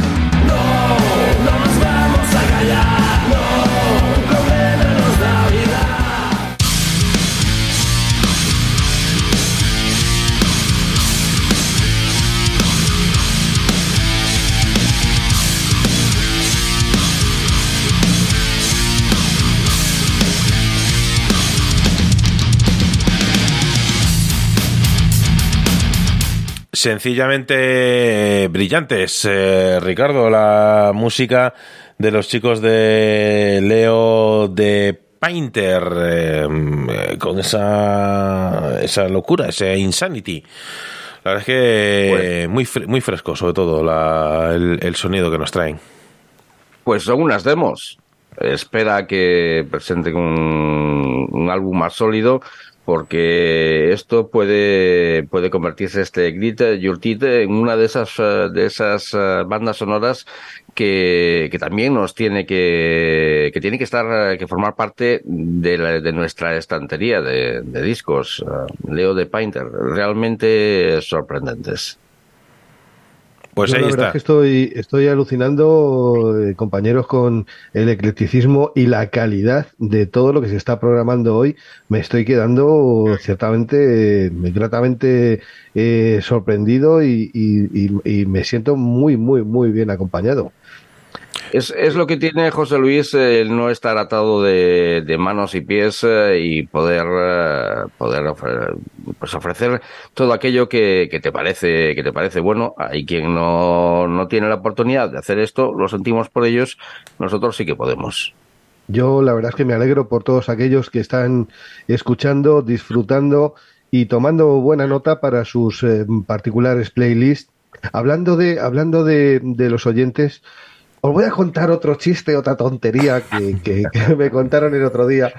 Sencillamente eh, brillantes, eh, Ricardo, la música de los chicos de Leo de Painter, eh, con esa, esa locura, ese insanity. La verdad es que muy, fre- muy fresco, sobre todo, la- el, el sonido que nos traen. Pues son unas demos. Espera que presenten un, un álbum más sólido porque esto puede, puede convertirse este Grit Your Teeth en una de esas, eh, de esas eh, bandas sonoras que, también nos tiene que, que tiene que estar, eh, que formar parte de, la- de nuestra estantería de, discos. Leo de Painter, realmente sorprendentes. Pues Yo ahí la verdad está. es que estoy, estoy alucinando, eh, compañeros, con el eclecticismo y la calidad de todo lo que se está programando hoy. Me estoy quedando ciertamente, eh, gratamente eh, sorprendido y, y- y- y me siento muy, muy, muy bien acompañado. Es, es lo que tiene José Luis el no estar atado de, de manos y pies eh, y poder, eh, poder ofre- pues ofrecer todo aquello que, que te parece, que te parece bueno. Hay quien no, no tiene la oportunidad de hacer esto, lo sentimos por ellos, nosotros sí que podemos. Yo la verdad es que me alegro por todos aquellos que están escuchando, disfrutando y tomando buena nota para sus eh, particulares playlists. Hablando de, hablando de, de los oyentes, os voy a contar otro chiste, otra tontería que, me contaron el otro día.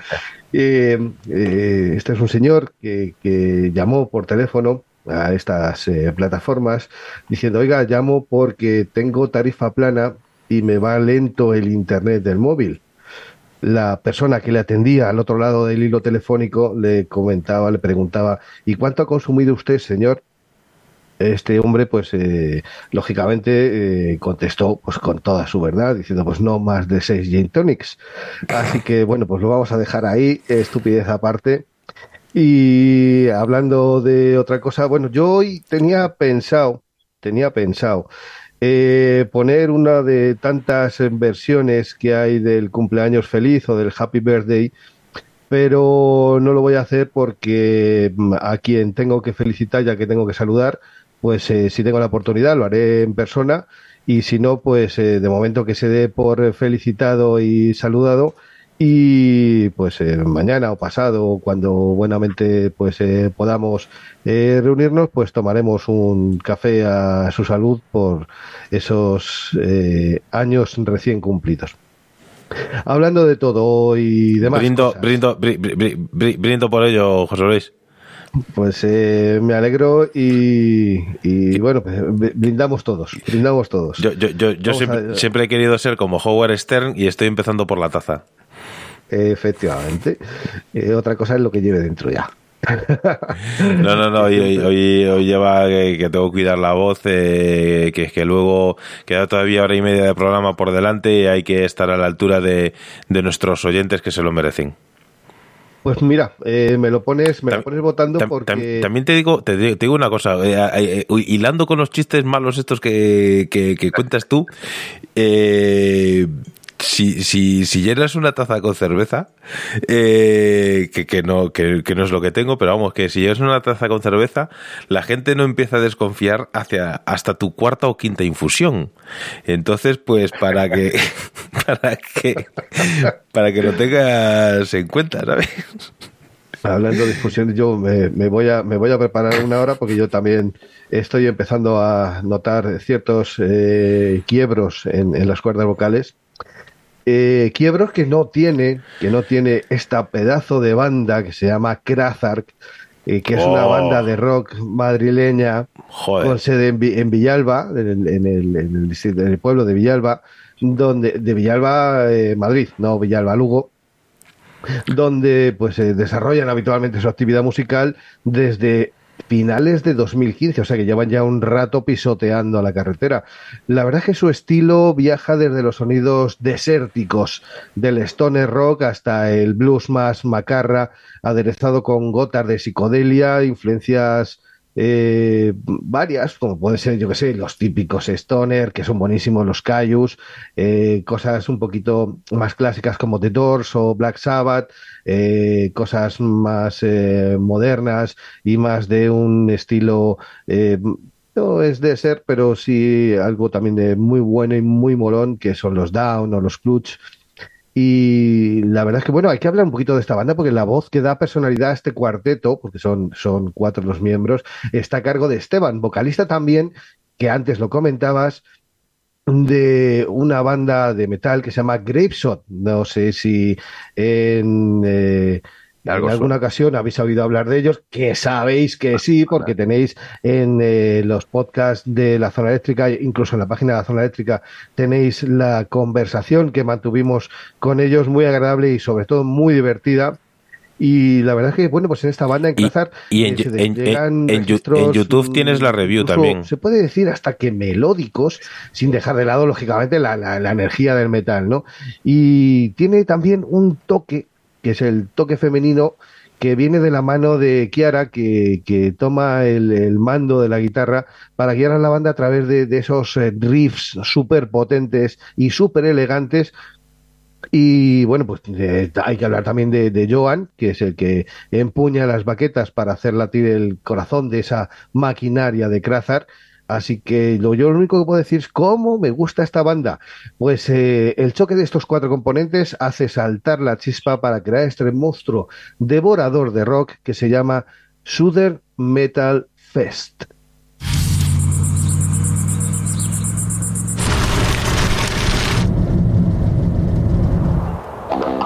Eh, eh, este es un señor que, que llamó por teléfono a estas eh, plataformas diciendo, oiga, llamo porque tengo tarifa plana y me va lento el internet del móvil la persona que le atendía al otro lado del hilo telefónico le comentaba, le preguntaba, ¿y cuánto ha consumido usted, señor? Este hombre, pues, eh, lógicamente, eh, contestó, pues, con toda su verdad, diciendo, pues, no más de seis gin tonics. Así que, bueno, pues lo vamos a dejar ahí, estupidez aparte. Y hablando de otra cosa, bueno, yo hoy tenía pensado, tenía pensado eh, poner una de tantas versiones que hay del cumpleaños feliz o del happy birthday, pero no lo voy a hacer porque mm, a quien tengo que felicitar, ya que tengo que saludar, pues eh, si tengo la oportunidad lo haré en persona. Y si no, pues eh, de momento que se dé por eh, felicitado y saludado. Y pues eh, mañana o pasado cuando buenamente pues eh, podamos eh, reunirnos pues tomaremos un café a su salud por esos eh, años recién cumplidos. Hablando de todo y demás Brindo, cosas, brindo, bri- bri- bri- bri- brindo por ello, José Luis. Pues eh, me alegro y, y bueno pues, br- brindamos todos brindamos todos Yo, yo, yo, yo siempre, a- siempre he querido ser como Howard Stern y estoy empezando por la taza. efectivamente Eh, otra cosa es lo que lleve dentro ya No, no, no, hoy, hoy, hoy- hoy lleva que, que tengo que cuidar la voz, eh, que es que luego queda todavía hora y media de programa por delante y hay que estar a la altura de, de nuestros oyentes que se lo merecen. Pues mira, eh, me lo pones, me lo pones votando Tam- porque tam- también te digo, te, digo- te digo una cosa, eh, eh, eh, hilando con los chistes malos estos que, que- que cuentas tú, eh, si, si, si llenas una taza con cerveza, eh, que, que no, que, que no es lo que tengo, pero vamos, que si llenas una taza con cerveza, la gente no empieza a desconfiar hacia hasta tu cuarta o quinta infusión. Entonces, pues para que, para que, para que lo tengas en cuenta, ¿sabes? hablando de discusiones, yo me, voy a me voy a preparar una hora porque yo también estoy empezando a notar ciertos eh, quiebros en las cuerdas vocales. Eh, quiebros que no tiene, que no tiene esta pedazo de banda que se llama Krazark, eh, que es una Oh. banda de rock madrileña Joder. con sede en, Vi- en Villalba, en el, en el- en el distrito- en el pueblo de Villalba, donde de Villalba, eh, Madrid, no Villalba, Lugo, donde pues eh, desarrollan habitualmente su actividad musical desde finales de 2015, o sea que llevan ya un rato pisoteando a la carretera. La verdad es que su estilo viaja desde los sonidos desérticos del stoner rock hasta el blues más macarra, aderezado con gotas de psicodelia, influencias eh, varias, como pueden ser, yo que sé, los típicos stoner, que son buenísimos, los Cayus, eh, cosas un poquito más clásicas como The Doors o Black Sabbath, eh, cosas más modernas y más de un estilo, no es de ser, pero sí algo también de muy bueno y muy molón, que son los Down o los Clutch. Y la verdad es que, bueno, hay que hablar un poquito de esta banda porque la voz que da personalidad a este cuarteto, porque son, son cuatro los miembros, está a cargo de Esteban, vocalista también, que antes lo comentabas, de una banda de metal que se llama Grapeshot. No sé si en, eh, Algo en alguna ocasión habéis oído hablar de ellos, que sabéis que sí, porque tenéis en eh, los podcasts de la zona eléctrica, incluso en la página de la zona eléctrica, tenéis la conversación que mantuvimos con ellos, muy agradable y sobre todo muy divertida. Y la verdad es que, bueno, pues en esta banda en Cazar y en eh, en- llegan en- en YouTube tienes la review también. Se puede decir hasta que melódicos, sin dejar de lado, lógicamente, la, la- la energía del metal, ¿no? Y tiene también un toque, que es el toque femenino, que viene de la mano de Kiara, que, que toma el, el mando de la guitarra para guiar a la banda a través de, de esos eh, riffs súper potentes y súper elegantes y bueno, pues eh, hay que hablar también de, de Joan, que es el que empuña las baquetas para hacer latir el corazón de esa maquinaria de Krazar. Así que lo, yo lo único que puedo decir es cómo me gusta esta banda. Pues eh, el choque de estos cuatro componentes hace saltar la chispa para crear este monstruo devorador de rock que se llama Southern Metal Fest.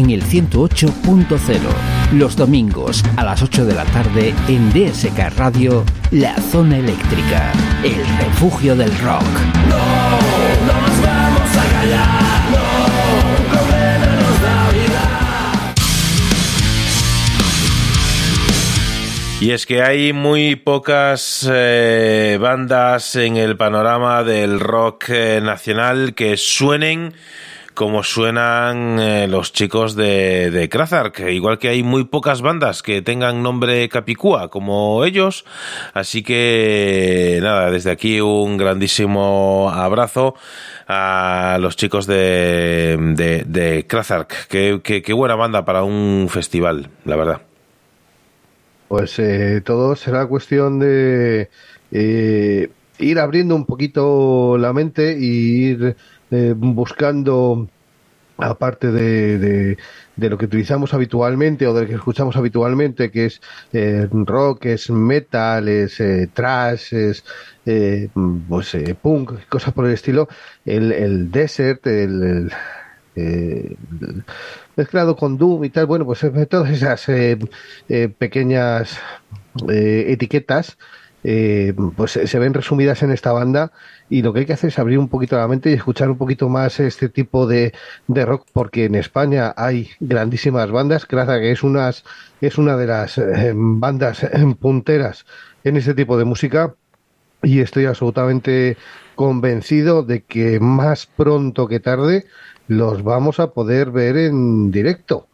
en el 108.0. Los domingos a las 8 de la tarde en DSK Radio, La Zona Eléctrica, el refugio del rock. Y es que hay muy pocas eh, bandas en el panorama del rock eh, nacional que suenen como suenan eh, los chicos de, de Krazark, igual que hay muy pocas bandas que tengan nombre Capicúa como ellos, así que nada, desde aquí un grandísimo abrazo a los chicos de, de, de Krazark, qué, qué- qué buena banda para un festival, la verdad. Pues eh, todo será cuestión de eh, ir abriendo un poquito la mente y ir eh, buscando, aparte de, de- lo que utilizamos habitualmente o de lo que escuchamos habitualmente, que es eh, rock, es metal, es eh, trash, es eh, pues, eh, punk, cosas por el estilo, el, el desert, el, el, mezclado con Doom y tal, bueno, pues todas esas pequeñas etiquetas pues se ven resumidas en esta banda y lo que hay que hacer es abrir un poquito la mente y escuchar un poquito más este tipo de, de rock porque en España hay grandísimas bandas, Kraza que es unas es una de las eh, bandas eh, punteras en este tipo de música y estoy absolutamente convencido de que más pronto que tarde los vamos a poder ver en directo.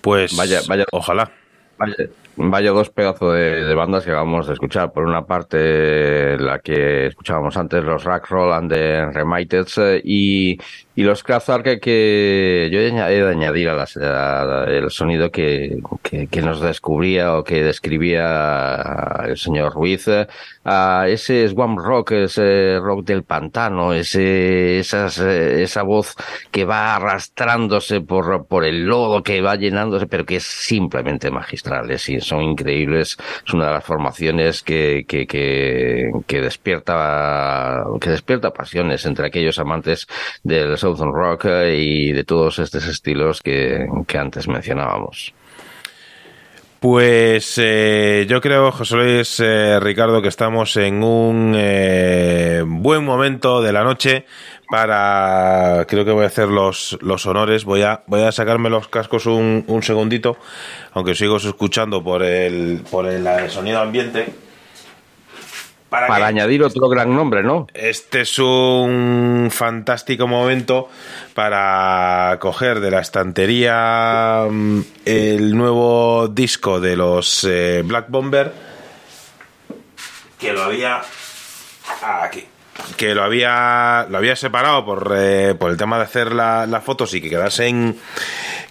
Pues Vaya- vaya- ojalá. Vaya, vaya dos pedazos de, de bandas que acabamos de escuchar. Por una parte, la que escuchábamos antes, los Rack Roll and the Remited, eh, y, y los Kraftwerk que, yo he de añadir a las- a- el sonido que, que, nos descubría o que describía el señor Ruiz, a ese swamp rock, ese rock del pantano, ese, esas, esa voz que va arrastrándose por, por el lodo, que va llenándose, pero que es simplemente magistral, es, son increíbles. Es una de las formaciones que, que, que, que despierta, que despierta pasiones entre aquellos amantes del Southern Rock y de todos estos estilos que, que antes mencionábamos. Pues eh, yo creo, José Luis, eh, Ricardo, que estamos en un eh, buen momento de la noche para... Creo que voy a hacer los, los honores. Voy a, voy a sacarme los cascos un, un segundito, aunque sigo escuchando por el, por el, eh, sonido ambiente. Para, añadir otro gran nombre, ¿no? este es un fantástico momento para coger de la estantería mm, el nuevo disco de los eh, Black Bomber que lo había aquí que lo había lo había separado por, eh, por el tema de hacer la- las fotos y que quedasen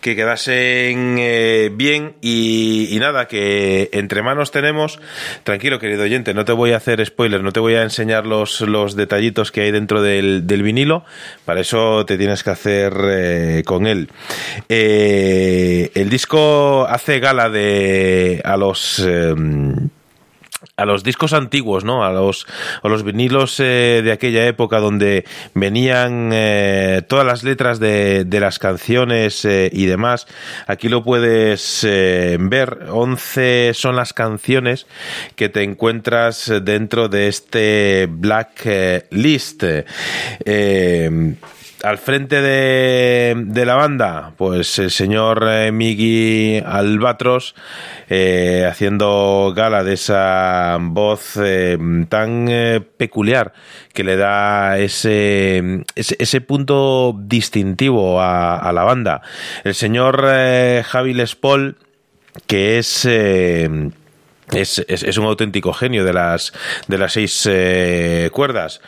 que quedasen eh, bien y, nada, que entre manos tenemos, tranquilo querido oyente, no te voy a hacer spoiler, no te voy a enseñar los, los detallitos que hay dentro del, del vinilo, para eso te tienes que hacer eh, con él. El disco hace gala de a los... a los discos antiguos, ¿no? A los, a los vinilos eh, de aquella época donde venían eh, todas las letras de, de las canciones eh, y demás. Aquí lo puedes eh, ver. 11 son las canciones que te encuentras dentro de este Black eh, List. Al frente de, de la banda, pues el señor eh, Miggy Albatros eh, haciendo gala de esa voz eh, tan eh, peculiar que le da ese, ese, punto distintivo a, la banda. El señor Javi Les Paul, que es... es, es, un auténtico genio de las de las seis eh, cuerdas.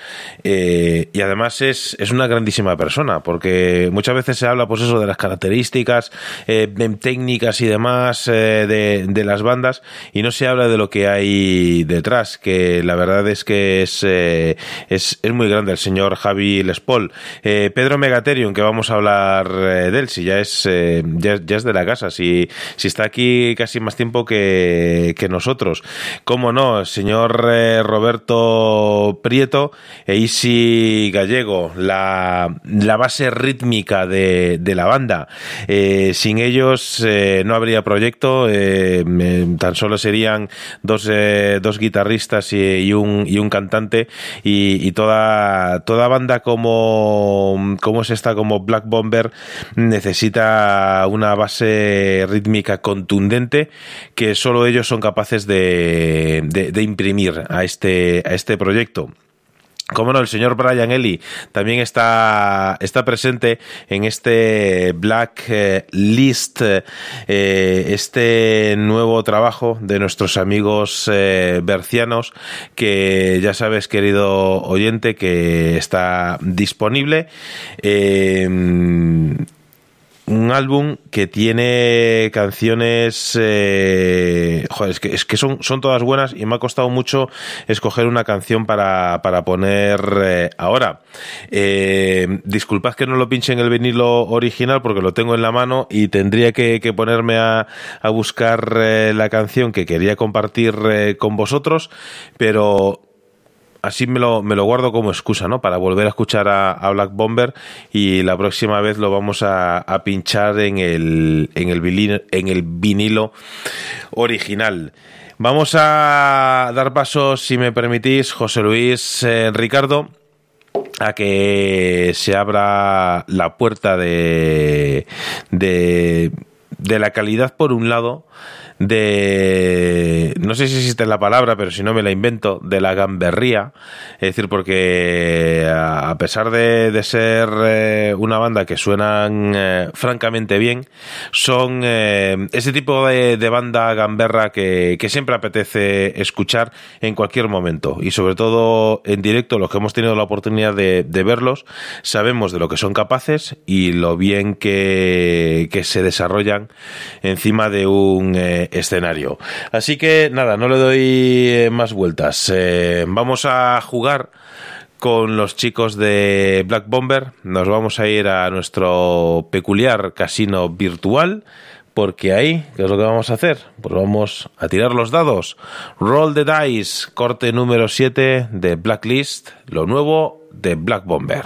Eh, y además es, es una grandísima persona porque muchas veces se habla pues eso de las características eh, técnicas y demás de, de las bandas y no se habla de lo que hay detrás que la verdad es que es es, muy grande el señor Javi Les Paul. Eh, Pedro Megaterium que vamos a hablar de él si ya es ya, ya es de la casa si, si está aquí casi más tiempo que, que nosotros cómo no el señor eh, Roberto Prieto e Isi Gallego la, la base rítmica de, de la banda. Eh, sin ellos eh, no habría proyecto tan solo serían dos, dos guitarristas y, un, y un cantante. Y, y toda, toda banda como, como es esta, como Black Bomber, necesita una base rítmica contundente que solo ellos son capaces de, de, imprimir a este, a este proyecto. Como no, el señor Brian Ellie también está, está presente en este Black eh, List, eh, este nuevo trabajo de nuestros amigos eh, bercianos, que ya sabes, querido oyente, que está disponible. Eh, un álbum que tiene canciones eh, joder, es que, son, son todas buenas y me ha costado mucho escoger una canción para, para poner eh, ahora. Eh, disculpad que no lo pinche en el vinilo original porque lo tengo en la mano y tendría que, que ponerme a, a buscar eh, la canción que quería compartir eh, con vosotros pero así me lo, me lo guardo como excusa, ¿no? Para volver a escuchar a, Black Bomber y la próxima vez lo vamos a, a pinchar en el, en, el vinilo, en el vinilo original. Vamos a dar paso, si me permitís, José Luis eh, Ricardo, a que se abra la puerta de, de, de la calidad por un lado, de no sé si existe la palabra, pero si no me la invento, de la gamberría, es decir, porque a pesar de, de ser eh, una banda que suenan eh, francamente bien, son eh, ese tipo de, de banda gamberra que, que siempre apetece escuchar en cualquier momento. Y sobre todo en directo, los que hemos tenido la oportunidad de, de verlos, sabemos de lo que son capaces y lo bien que, que se desarrollan encima de un eh, escenario. Así que nada, no le doy eh, más vueltas. Eh, vamos a jugar con los chicos de Black Bomber. Nos vamos a ir a nuestro peculiar casino virtual. Porque ahí, ¿qué es lo que vamos a hacer? Pues vamos a tirar los dados. Roll the dice, corte número 7 de Blacklist, lo nuevo de Black Bomber.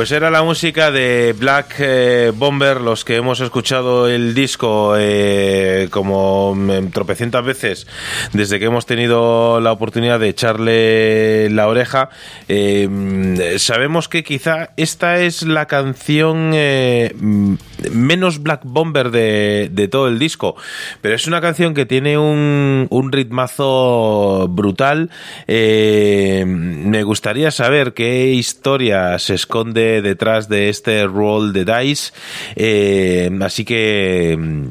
Pues era la música de Black eh, Bomber, los que hemos escuchado el disco eh, como mm, tropecientas veces desde que hemos tenido la oportunidad de echarle la oreja. Eh, mm, sabemos que quizá esta es la canción mm, menos Black Bomber de, de todo el disco, pero es una canción que tiene un, un ritmazo brutal. Me gustaría saber qué historia se esconde detrás de este roll de dice. Eh, así que mm,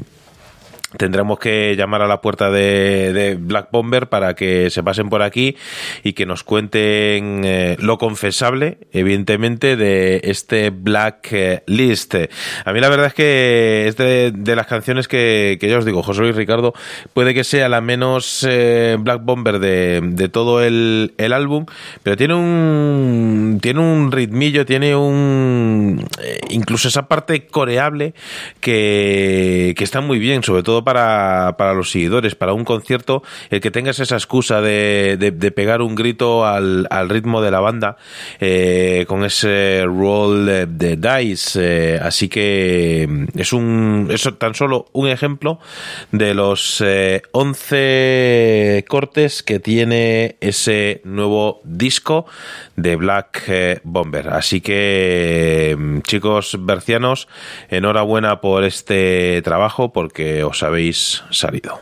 tendremos que llamar a la puerta de, de Black Bomber para que se pasen por aquí y que nos cuenten eh, lo confesable, evidentemente, de este Black eh, List. A mí la verdad es que es de, las canciones que, que ya os digo, José Luis Ricardo, puede que sea la menos eh, Black Bomber de, de todo el, el álbum, pero tiene un tiene un ritmillo, tiene un incluso esa parte coreable que, que está muy bien, sobre todo para, para los seguidores, para un concierto, el que tengas esa excusa de, de, pegar un grito al, al ritmo de la banda eh, con ese roll de, dice. eh, así que mm, es un eso tan solo un ejemplo de los eh, 11 cortes que tiene ese nuevo disco de Black eh, Bomber. Así que mm, chicos bercianos, enhorabuena por este trabajo porque os habéis salido.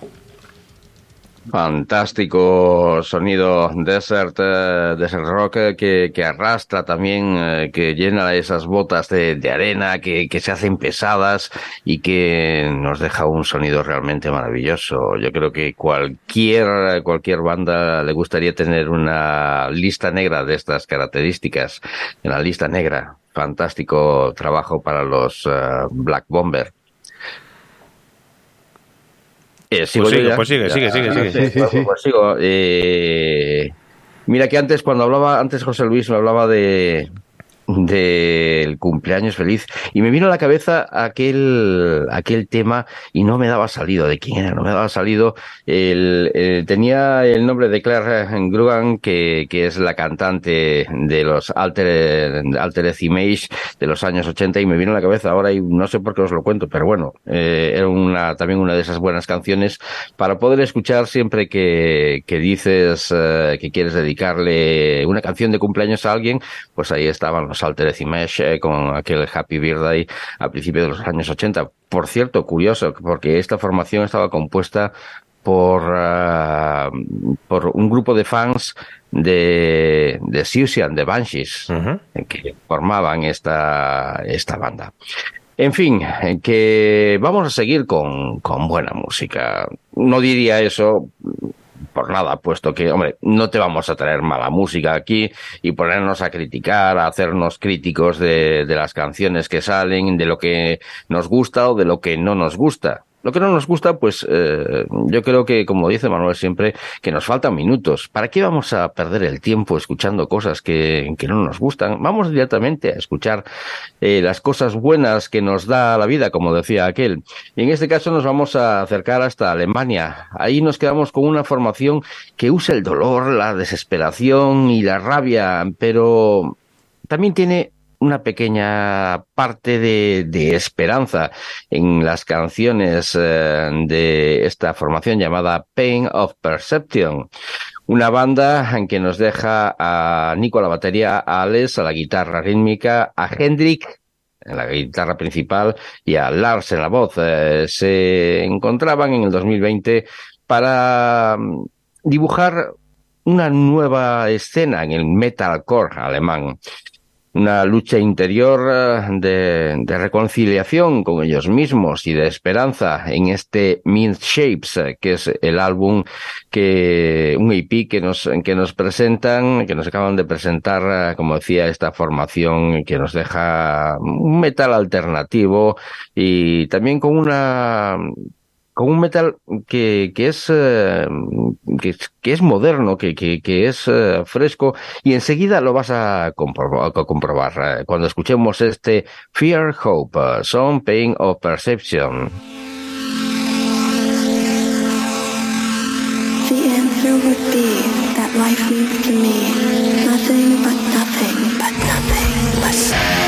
Fantástico sonido desert, eh, desert rock eh, que, que arrastra también, eh, que llena esas botas de, arena que, que se hacen pesadas y que nos deja un sonido realmente maravilloso. Yo creo que cualquier, cualquier banda le gustaría tener una lista negra de estas características. En la lista negra, fantástico trabajo para los Black Bomber. Eh, sigo Pues sigue, pues sigue, sigue, sigue, sigue. Sí, sí, Pues- sí. pues sigo. Eh, mira que antes, cuando hablaba, antes José Luis me hablaba de del cumpleaños feliz. Y me vino a la cabeza aquel aquel tema y no me daba salido de quién era no me daba salido el, tenía el nombre de Claire Grugan que, que es la cantante de los Alter Altered Image de los años 80 y me vino a la cabeza ahora y no sé por qué os lo cuento pero bueno eh, era una también una de esas buenas canciones para poder escuchar siempre que, que dices eh, que quieres dedicarle una canción de cumpleaños a alguien, pues ahí estaban los Altered Image eh, con aquel Happy Birthday a principios de los años 80. Por cierto, curioso, porque esta formación estaba compuesta por, ah, por un grupo de fans de, de Siouxsie de Banshees eh, que formaban esta, esta banda. En fin, eh, que vamos a seguir con, con buena música. No diría eso por nada, puesto que, hombre, no te vamos a traer mala música aquí y ponernos a criticar, a hacernos críticos de, de las canciones que salen, de lo que nos gusta o de lo que no nos gusta. Lo que no nos gusta, pues eh, yo creo que, como dice Manuel siempre, que nos faltan minutos. ¿Para qué vamos a perder el tiempo escuchando cosas que, que no nos gustan? Vamos directamente a escuchar eh, las cosas buenas que nos da la vida, como decía aquel. Y en este caso nos vamos a acercar hasta Alemania. Ahí nos quedamos con una formación que usa el dolor, la desesperación y la rabia, pero también tiene una pequeña parte de, esperanza en las canciones eh, de esta formación llamada Pain of Perception. Una banda en que nos deja a Nico a la batería, a Alex a la guitarra rítmica, a Hendrik en la guitarra principal y a Lars en la voz. Eh, se encontraban en el 2020 para mm, dibujar una nueva escena en el metalcore alemán. Una lucha interior eh, de, reconciliación con ellos mismos y de esperanza en este Mint Shapes, eh, que es el álbum que, un EP que nos, que nos presentan, que nos acaban de presentar, eh, como decía, esta formación que nos deja un metal alternativo y también con una con un metal que, que es, eh, que, es- moderno, que, que, es eh, fresco, y enseguida lo vas a comprobar, a comprobar eh, cuando escuchemos este Fear, Hope, eh, Some Pain of Perception. Life means to me nothing but nothing but nothing but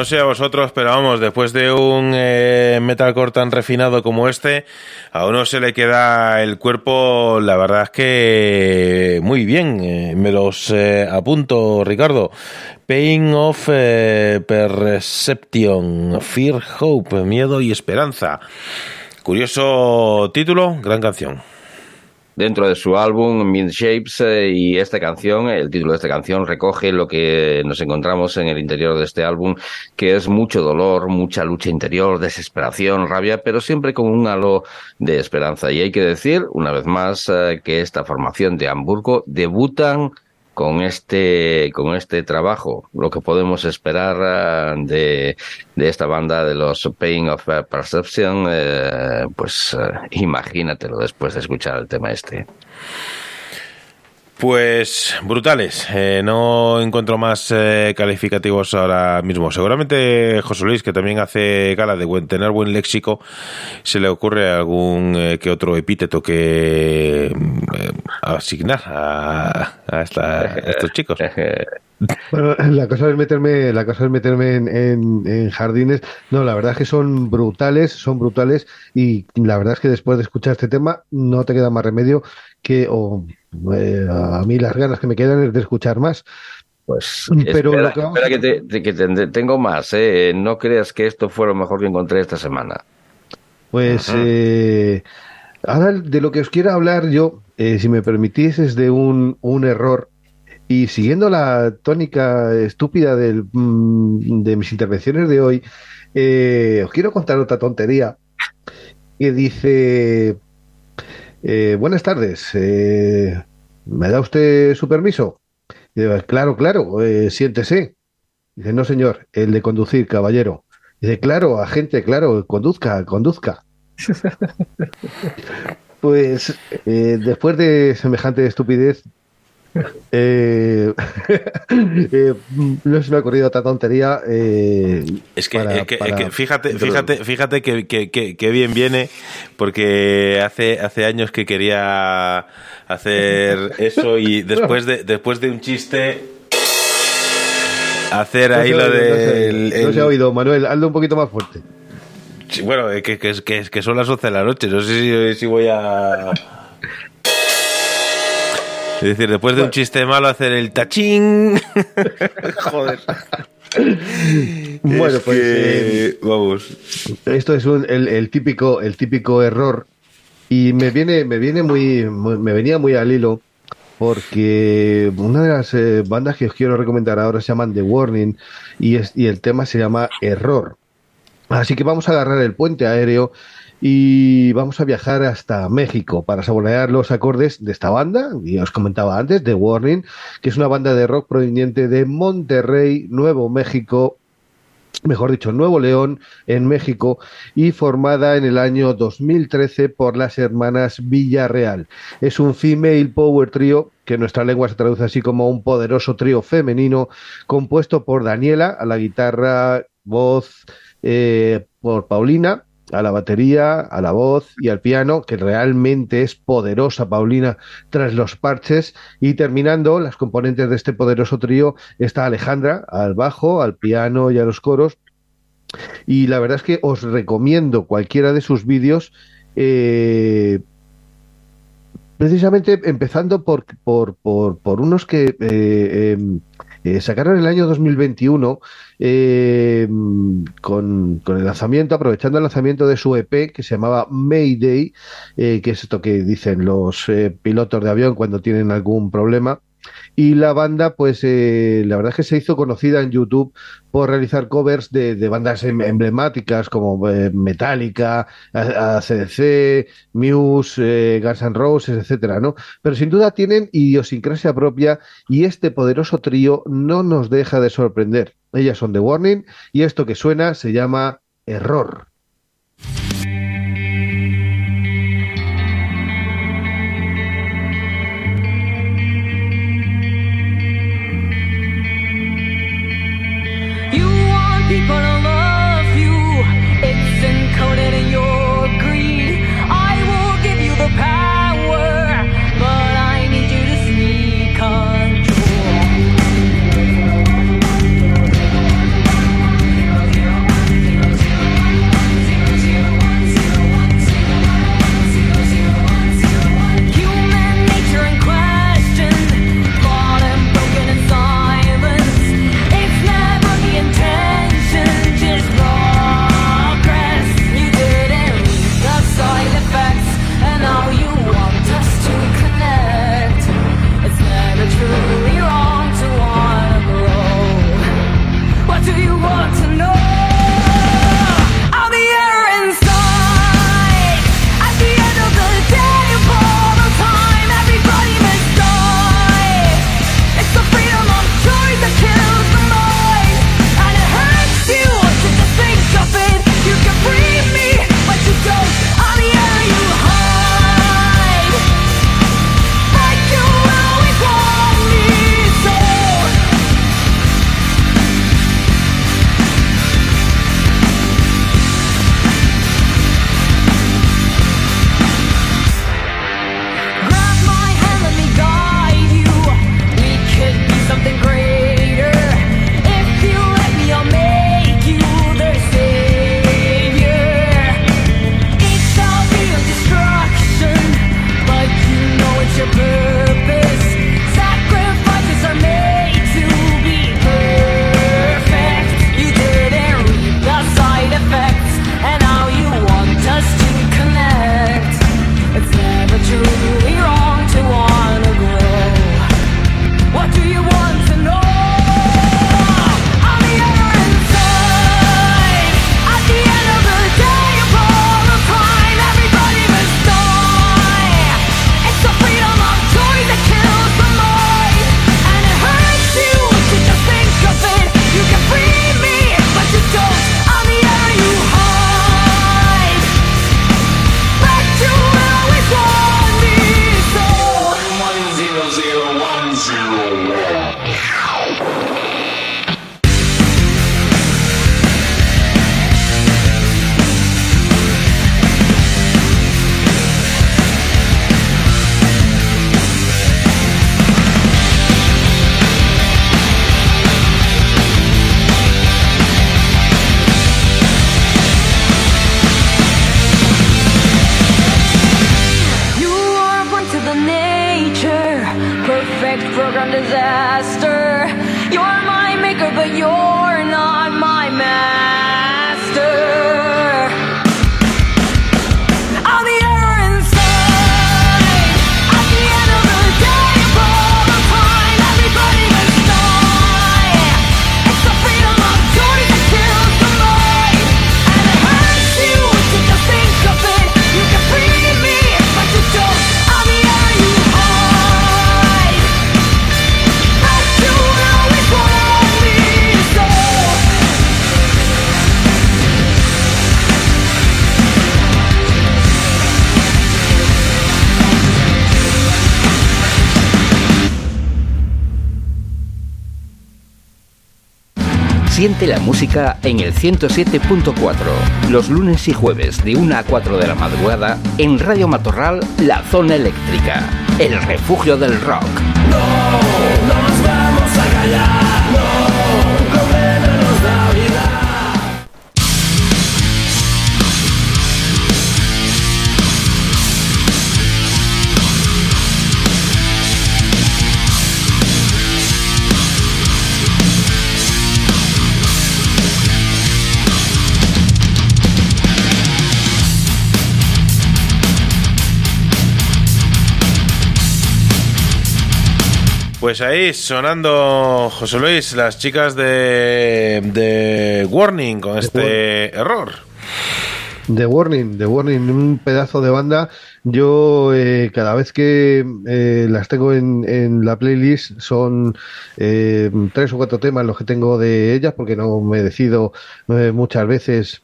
No sé a vosotros, pero vamos, después de un eh, metalcore tan refinado como este, a uno se le queda el cuerpo, la verdad es que muy bien. Eh, me los eh, apunto, Ricardo. Pain of eh, Perception, Fear, Hope, Miedo y Esperanza. Curioso título, gran canción. Dentro de su álbum Mint Shapes eh, y esta canción, el título de esta canción recoge lo que nos encontramos en el interior de este álbum, que es mucho dolor, mucha lucha interior, desesperación, rabia, pero siempre con un halo de esperanza. Y hay que decir, una vez más, eh, que esta formación de Hamburgo debutan con este con este trabajo lo que podemos esperar eh, de, de esta banda de los Pain of Perception eh, pues eh, imagínatelo después de escuchar el tema este Pues brutales. Eh, no encuentro más eh, calificativos ahora mismo. Seguramente José Luis, que también hace gala de buen, tener buen léxico, se le ocurre algún eh, que otro epíteto que mm, eh, asignar a, a a estos chicos. Bueno, la cosa es meterme, la cosa es meterme en, en- en jardines. No, la verdad es que son brutales, son brutales y la verdad es que después de escuchar este tema no te queda más remedio que, o eh, a mí las ganas que me quedan es de escuchar más. pues Pero espera, lo que vamos espera que, te- te- que te- tengo más eh. no creas que esto fue lo mejor que encontré esta semana Pues eh, ahora de lo que os quiero hablar yo, eh, si me permitís, es de un, un error. Y siguiendo la tónica estúpida del, mm, de mis intervenciones de hoy, eh, os quiero contar otra tontería que dice, eh, buenas tardes, eh, ¿me da usted su permiso? Y digo, claro, claro, siéntese. Dice, no señor, el de conducir, caballero. Dice, claro, agente, claro, conduzca, conduzca. Pues después de semejante estupidez, eh, eh, no se me ha ocurrido otra tontería. eh, Es que, para- eh, que- para- que fíjate, fíjate, fíjate que, bien viene, porque hace, hace años que quería hacer eso y después de, después de un chiste hacer no ahí lo oído, no se ha oído. el- No se ha oído, Manuel, hazlo un poquito más fuerte. Sí, bueno, eh, que, que, que, que son las 11 de la noche, no sé si, si voy a... Es decir, después de un chiste malo hacer el tachín. Joder. Bueno, Es pues que, eh, vamos. Esto es un- el, el típico, el típico error y me viene, me viene muy, muy- me venía muy al hilo porque una de las eh, bandas que os quiero recomendar ahora se llaman The Warning y, es, y el tema se llama Error. Así que vamos a agarrar el puente aéreo y vamos a viajar hasta México para saborear los acordes de esta banda, y os comentaba antes, The Warning, que es una banda de rock proveniente de Monterrey, Nuevo México, mejor dicho, Nuevo León, en México, y formada en el año 2013 por las hermanas Villarreal. Es un female power trio, que en nuestra lengua se traduce así como un poderoso trío femenino, compuesto por Daniela a la guitarra, voz, eh, por Paulina a la batería, a la voz y al piano, que realmente es poderosa Paulina tras los parches, y terminando las componentes de este poderoso trío está Alejandra al bajo, al piano y a los coros, y la verdad es que os recomiendo cualquiera de sus vídeos, eh, precisamente empezando por, por, por, por unos que eh, em, eh, sacaron el año 2021 eh, con, el lanzamiento, aprovechando el lanzamiento de su EP que se llamaba Mayday, eh, que es esto que dicen los eh, pilotos de avión cuando tienen algún problema. Y la banda, pues eh, la verdad es que se hizo conocida en YouTube por realizar covers de, bandas em, emblemáticas como eh, Metallica, ACDC, Muse, eh, Guns N' Roses, etcétera, ¿no? Pero sin duda tienen idiosincrasia propia y este poderoso trío no nos deja de sorprender. Ellas son The Warning y esto que suena se llama Error. Siente la música en el 107.4, los lunes y jueves de 1 a 4 de la madrugada en Radio Matorral, La Zona Eléctrica, el refugio del rock. Pues ahí sonando José Luis, las chicas de, de Warning con este error. The Warning, The Warning, un pedazo de banda. Yo eh, cada vez que eh, las tengo en, en la playlist son eh, tres o cuatro temas los que tengo de ellas porque no me decido eh, muchas veces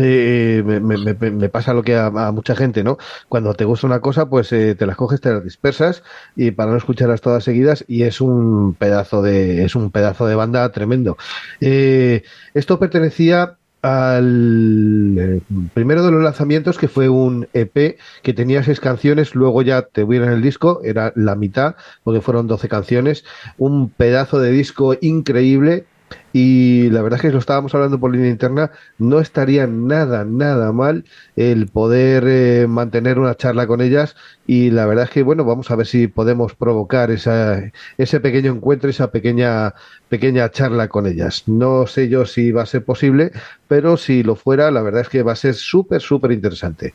eh, me, me- me- pasa lo que a, a mucha gente, ¿no? Cuando te gusta una cosa, pues eh, te las coges, te las dispersas y para no escucharlas todas seguidas y es un pedazo de es un pedazo de banda tremendo. Eh, esto pertenecía al eh, primero de los lanzamientos que fue un EP que tenía seis canciones, luego ya te vieron el disco, era la mitad, porque fueron 12 canciones, un pedazo de disco increíble y la verdad es que lo estábamos hablando por línea interna, no estaría nada, nada mal el poder eh, mantener una charla con ellas y la verdad es que, bueno, vamos a ver si podemos provocar esa, ese pequeño encuentro, esa pequeña, pequeña charla con ellas. No sé yo si va a ser posible, pero si lo fuera, la verdad es que va a ser súper, súper interesante.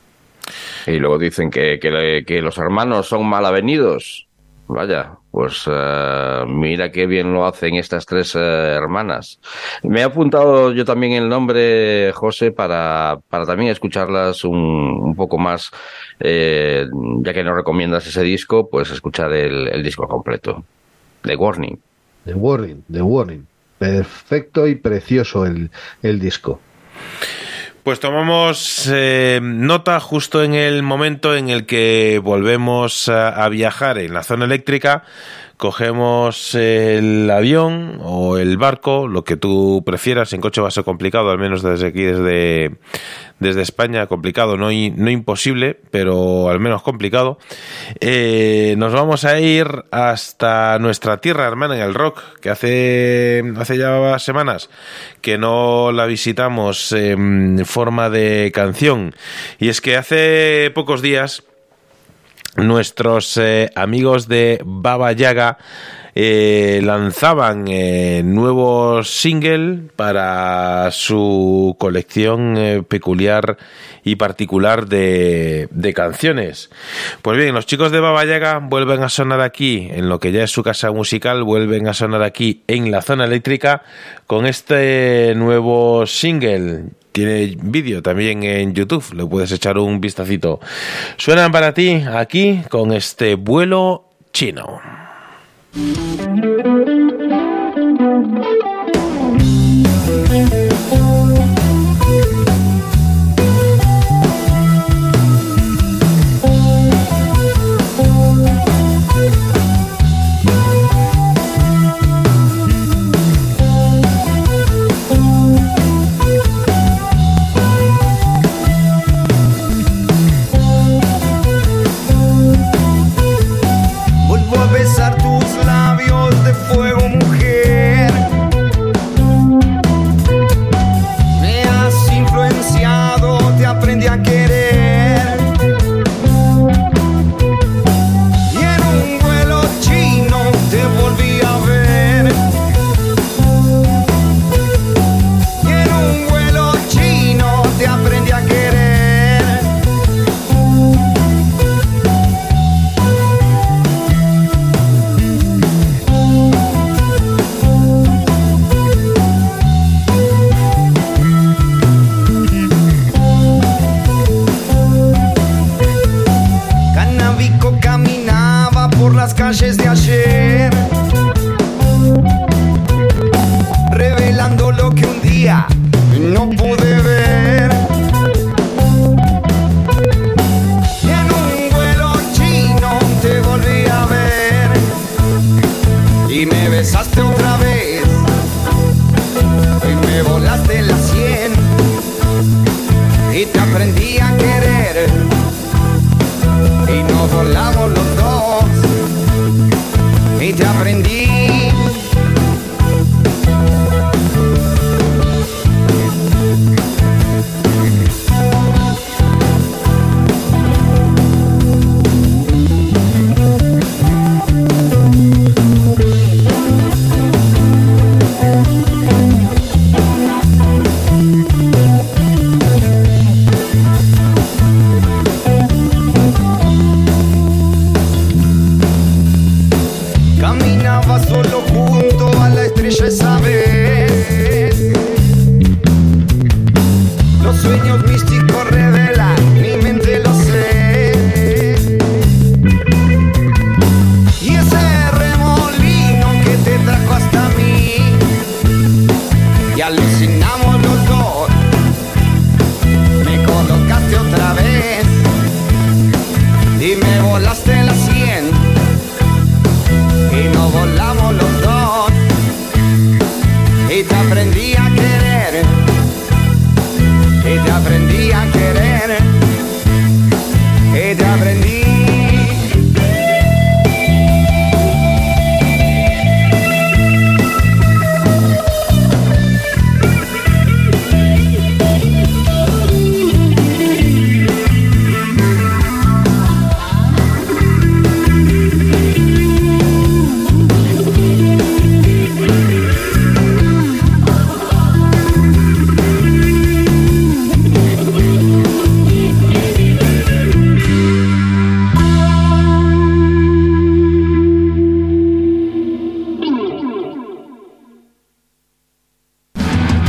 Y luego dicen que, que, que los hermanos son mal avenidos. Vaya, pues eh, mira qué bien lo hacen estas tres eh, hermanas. Me he apuntado yo también el nombre, José, para, para también escucharlas un, un poco más, eh, ya que nos recomiendas ese disco, pues escuchar el, el disco completo. The Warning. The Warning, The Warning. Perfecto y precioso el, el disco. Pues tomamos eh, nota justo en el momento en el que volvemos a, a viajar en la zona eléctrica, cogemos el avión o el barco, lo que tú prefieras, en coche va a ser complicado, al menos desde aquí, desde, desde España, complicado, no, no imposible, pero al menos complicado. Eh, nos vamos a ir hasta nuestra tierra hermana en el rock, que hace, hace ya semanas que no la visitamos en forma de canción. Y es que hace pocos días nuestros eh, amigos de Baba Yaga eh, lanzaban eh, nuevo single para su colección eh, peculiar y particular de, de canciones. Pues bien, los chicos de Baba Yaga vuelven a sonar aquí, en lo que ya es su casa musical, vuelven a sonar aquí en la zona eléctrica con este nuevo single. Tiene vídeo también en YouTube, le puedes echar un vistacito. Suenan para ti aquí con este vuelo chino.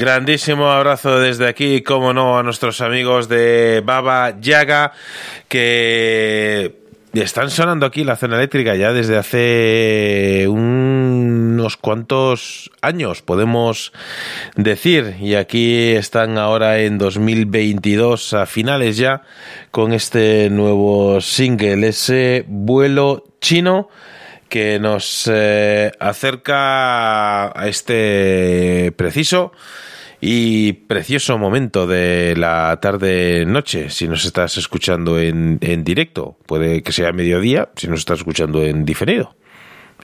Grandísimo abrazo desde aquí, como no, a nuestros amigos de Baba Yaga, que están sonando aquí la zona eléctrica ya desde hace unos cuantos años, podemos decir, y aquí están ahora en 2022 a finales ya con este nuevo single, ese vuelo chino que nos eh, acerca a este preciso y precioso momento de la tarde-noche, si nos estás escuchando en, en directo. Puede que sea mediodía, si nos estás escuchando en diferido.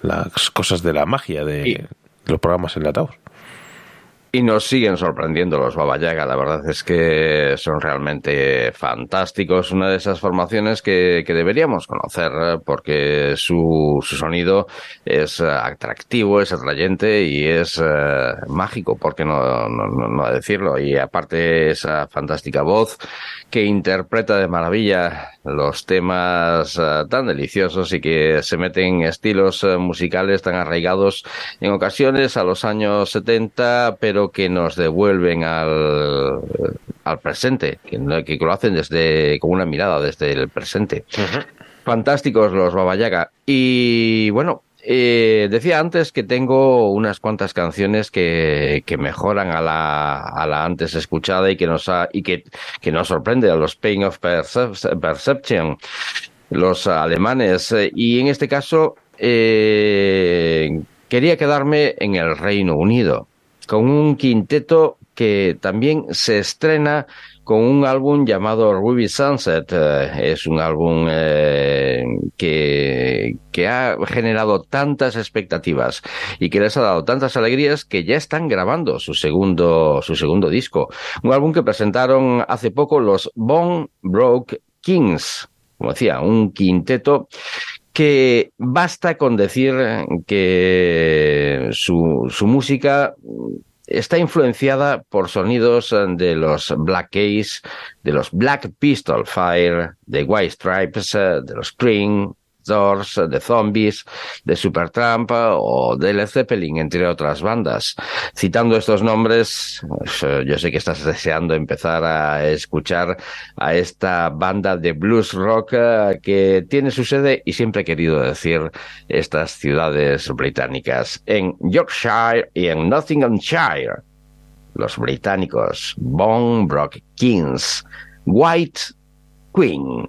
Las cosas de la magia de los programas enlatados. Y nos siguen sorprendiendo los Baba Yaga, la verdad es que son realmente fantásticos, una de esas formaciones que, que deberíamos conocer porque su, su sonido es atractivo, es atrayente y es eh, mágico, ¿por qué no, no, no- decirlo? Y aparte esa fantástica voz que interpreta de maravilla los temas eh, tan deliciosos y que se meten en estilos eh, musicales tan arraigados en ocasiones a los años 70, pero que nos devuelven al, al presente, que, que lo hacen desde con una mirada desde el presente. Fantásticos los Baba Yaga. Y bueno, eh, decía antes que tengo unas cuantas canciones que, que mejoran a la, a la antes escuchada y que nos ha, y que, que nos sorprende a los Pain of Percep- Perception, los alemanes. Y en este caso, eh, quería quedarme en el Reino Unido, con un quinteto que también se estrena con un álbum llamado Ruby Sunset. Eh, es un álbum eh, que, que ha generado tantas expectativas y que les ha dado tantas alegrías que ya están grabando su segundo, su segundo disco. Un álbum que presentaron hace poco los Bone Broke Kings. Como decía, un quinteto que basta con decir que su, su música está influenciada por sonidos de los Black Keys, de los Black Pistol Fire, de White Stripes, de los Cream, Doors, de Zombies, de Supertramp o de Led Zeppelin, entre otras bandas. Citando estos nombres, pues, eh, yo sé que estás deseando empezar a escuchar a esta banda de blues rock eh, que tiene su sede, y siempre he querido decir, estas ciudades británicas, en Yorkshire y en Nottinghamshire. Los británicos, Bone Brock Kings, White Queen.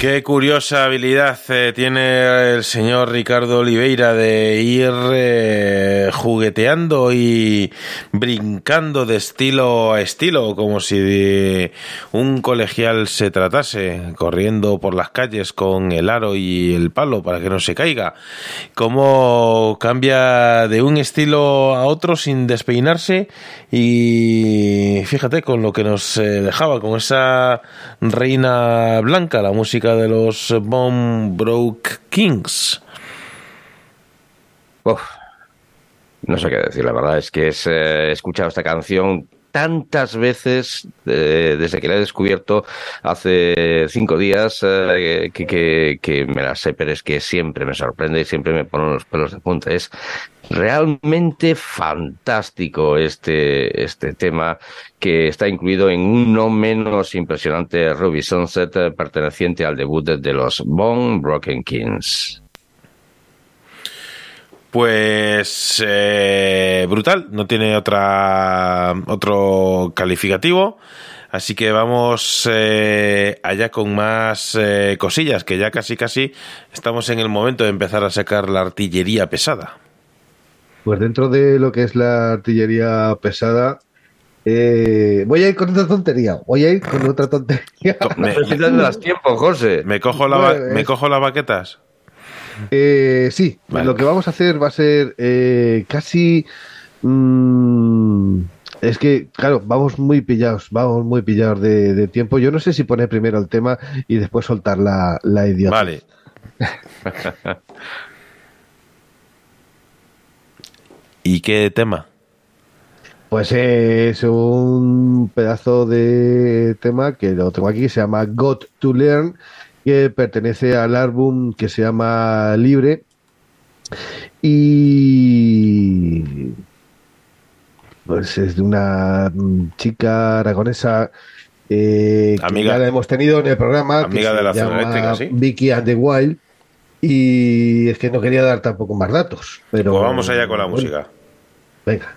Qué curiosa habilidad eh, tiene el señor Ricardo Oliveira de ir eh, jugueteando y brincando de estilo a estilo, como si de un colegial se tratase, corriendo por las calles con el aro y el palo para que no se caiga. Cómo cambia de un estilo a otro sin despeinarse y fíjate con lo que nos eh, dejaba, con esa reina blanca, la música de los Bomb Broke Kings. Uf, no sé qué decir, la verdad es que eh, he escuchado esta canción tantas veces eh, desde que la he descubierto hace cinco días eh, que, que, me la sé, pero es que siempre me sorprende y siempre me pone los pelos de punta. Es realmente fantástico este, este tema que está incluido en un no menos impresionante Ruby Sunset eh, perteneciente al debut de los Bone Broken Kings. Pues eh, brutal, no tiene otra otro calificativo. Así que vamos eh, allá con más eh, cosillas, que ya casi casi estamos en el momento de empezar a sacar la artillería pesada. Pues dentro de lo que es la artillería pesada, Eh, voy a ir con otra tontería. Voy a ir con otra tontería. Me, Necesitas más tiempo, José. me cojo, la me cojo las baquetas. Eh, sí, Vale. lo que vamos a hacer va a ser eh, casi. mm, es que, claro, vamos muy pillados, vamos muy pillados de, de tiempo. Yo no sé si poner primero el tema y después soltar la, la idiota. Vale. ¿Y qué tema? Pues es un pedazo de tema que lo tengo aquí, que se llama Got to Learn, que pertenece al álbum que se llama Libre. Y pues es de una chica aragonesa eh, que Amiga- ya la hemos tenido en el programa. que Amiga de la zona eléctrica, sí. Vicky and the Wild. Y es que no quería dar tampoco más datos. Pero Pues vamos allá con la bueno, música. Venga.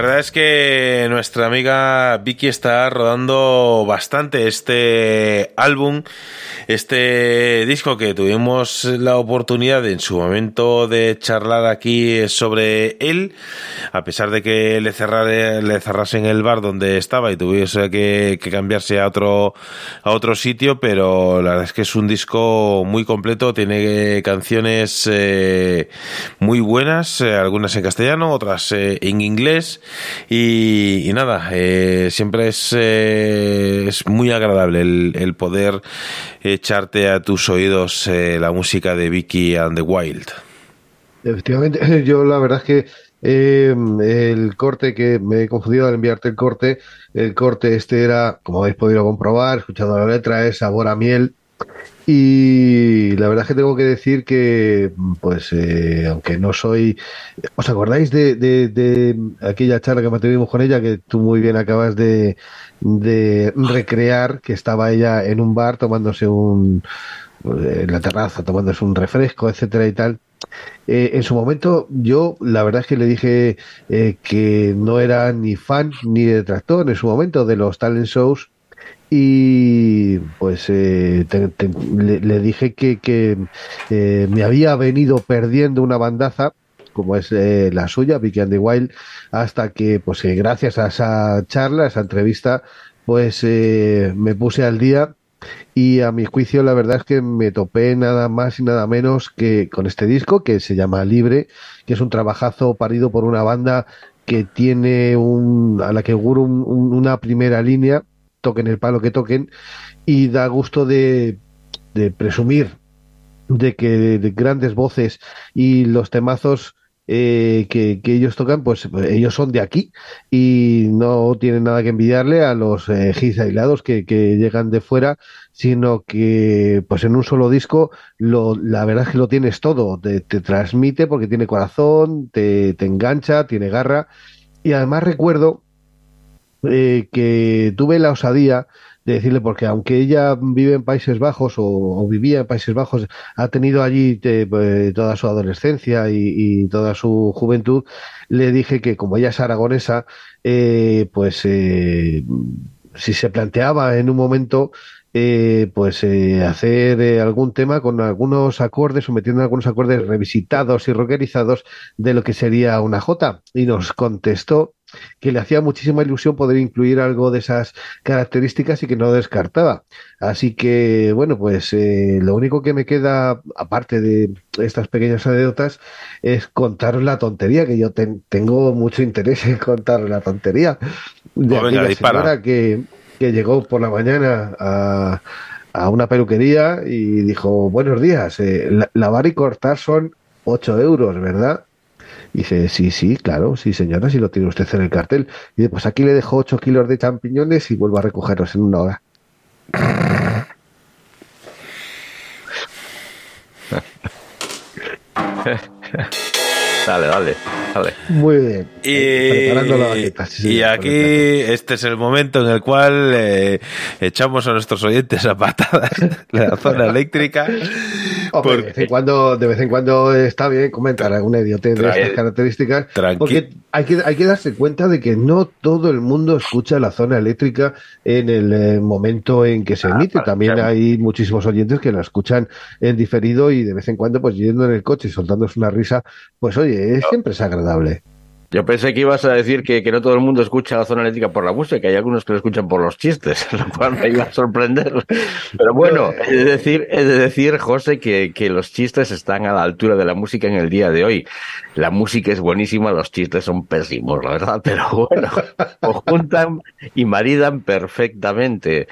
verdad es que nuestra amiga Vicky está rodando bastante este álbum, este disco que tuvimos la oportunidad en su momento de charlar aquí sobre él, a pesar de que le, cerrare, le cerrasen el bar donde estaba y tuviese que, cambiarse a otro, a otro sitio, pero la verdad es que es un disco muy completo, tiene canciones eh, muy buenas, eh, algunas en castellano, otras eh, en inglés y, nada, siempre es, es muy agradable el, el poder echarte a tus oídos eh, la música de Vicky and the Wild. Efectivamente, yo la verdad es que eh, el corte que me he confundido al enviarte el corte, el corte este era, como habéis podido comprobar, escuchando la letra, es sabor a miel. Y la verdad es que tengo que decir que, pues, eh, aunque no soy. ¿Os acordáis de, de- de aquella charla que mantuvimos con ella, que tú muy bien acabas de, de recrear, que estaba ella en un bar tomándose un. en la terraza, tomándose un refresco, etcétera y tal? Eh, en su momento, yo la verdad es que le dije eh, que no era ni fan ni detractor en su momento de los talent shows y pues eh, le, dije que, que eh, me había venido perdiendo una bandaza como es eh, la suya, Vicky and the Wild, hasta que pues eh, gracias a esa charla, a esa entrevista, pues eh, me puse al día y a mi juicio la verdad es que me topé nada más y nada menos que con este disco que se llama Libre, que es un trabajazo parido por una banda que tiene un, a la que auguro un- un- una primera línea, toquen el palo que toquen, y da gusto de, de presumir de que de grandes voces y los temazos eh, que, ellos tocan, pues ellos son de aquí y no tienen nada que envidiarle a los eh, aislados que, llegan de fuera, sino que pues en un solo disco lo, la verdad es que lo tienes todo, te, te transmite porque tiene corazón, te engancha, tiene garra. Y además recuerdo eh, que tuve la osadía de decirle, porque aunque ella vive en Países Bajos o, vivía en Países Bajos, ha tenido allí eh, pues, toda su adolescencia y, toda su juventud, le dije que como ella es aragonesa, eh, pues eh, si se planteaba en un momento eh, pues eh, hacer eh, algún tema con algunos acordes o metiendo algunos acordes revisitados y rockerizados de lo que sería una Jota. Y nos contestó que le hacía muchísima ilusión poder incluir algo de esas características y que no descartaba. Así que, bueno, pues eh, lo único que me queda, aparte de estas pequeñas anécdotas, es contaros la tontería, que yo ten- tengo mucho interés en contar la tontería de Pues venga, aquella señora que, que llegó por la mañana a, a una peluquería y dijo, buenos días, eh, la- lavar y cortar son 8 euros, ¿verdad? Dice, sí, sí, claro, sí, señora, si lo tiene usted en el cartel. Y dice, pues aquí le dejo 8 kilos de champiñones y vuelvo a recogerlos en una hora. Dale, dale, Muy bien. Y, Preparando la baqueta, sí, y aquí este es el momento en el cual eh, echamos a nuestros oyentes a patadas la zona eléctrica. Hombre, de, vez en cuando, de vez en cuando está bien comentar alguna idiotez de estas características, porque hay que, hay que darse cuenta de que no todo el mundo escucha la zona eléctrica en el eh, momento en que se emite. También claro. hay muchísimos oyentes que la escuchan en diferido y de vez en cuando, pues yendo en el coche y soltándose una risa, pues oye, siempre es agradable. Yo pensé que ibas a decir que, que no todo el mundo escucha la zona eléctrica por la música, hay algunos que lo escuchan por los chistes, lo cual me iba a sorprender. Pero bueno, es de decir, es de decir José, que, que los chistes están a la altura de la música en el día de hoy. La música es buenísima, los chistes son pésimos, la verdad, pero bueno, juntan y maridan perfectamente.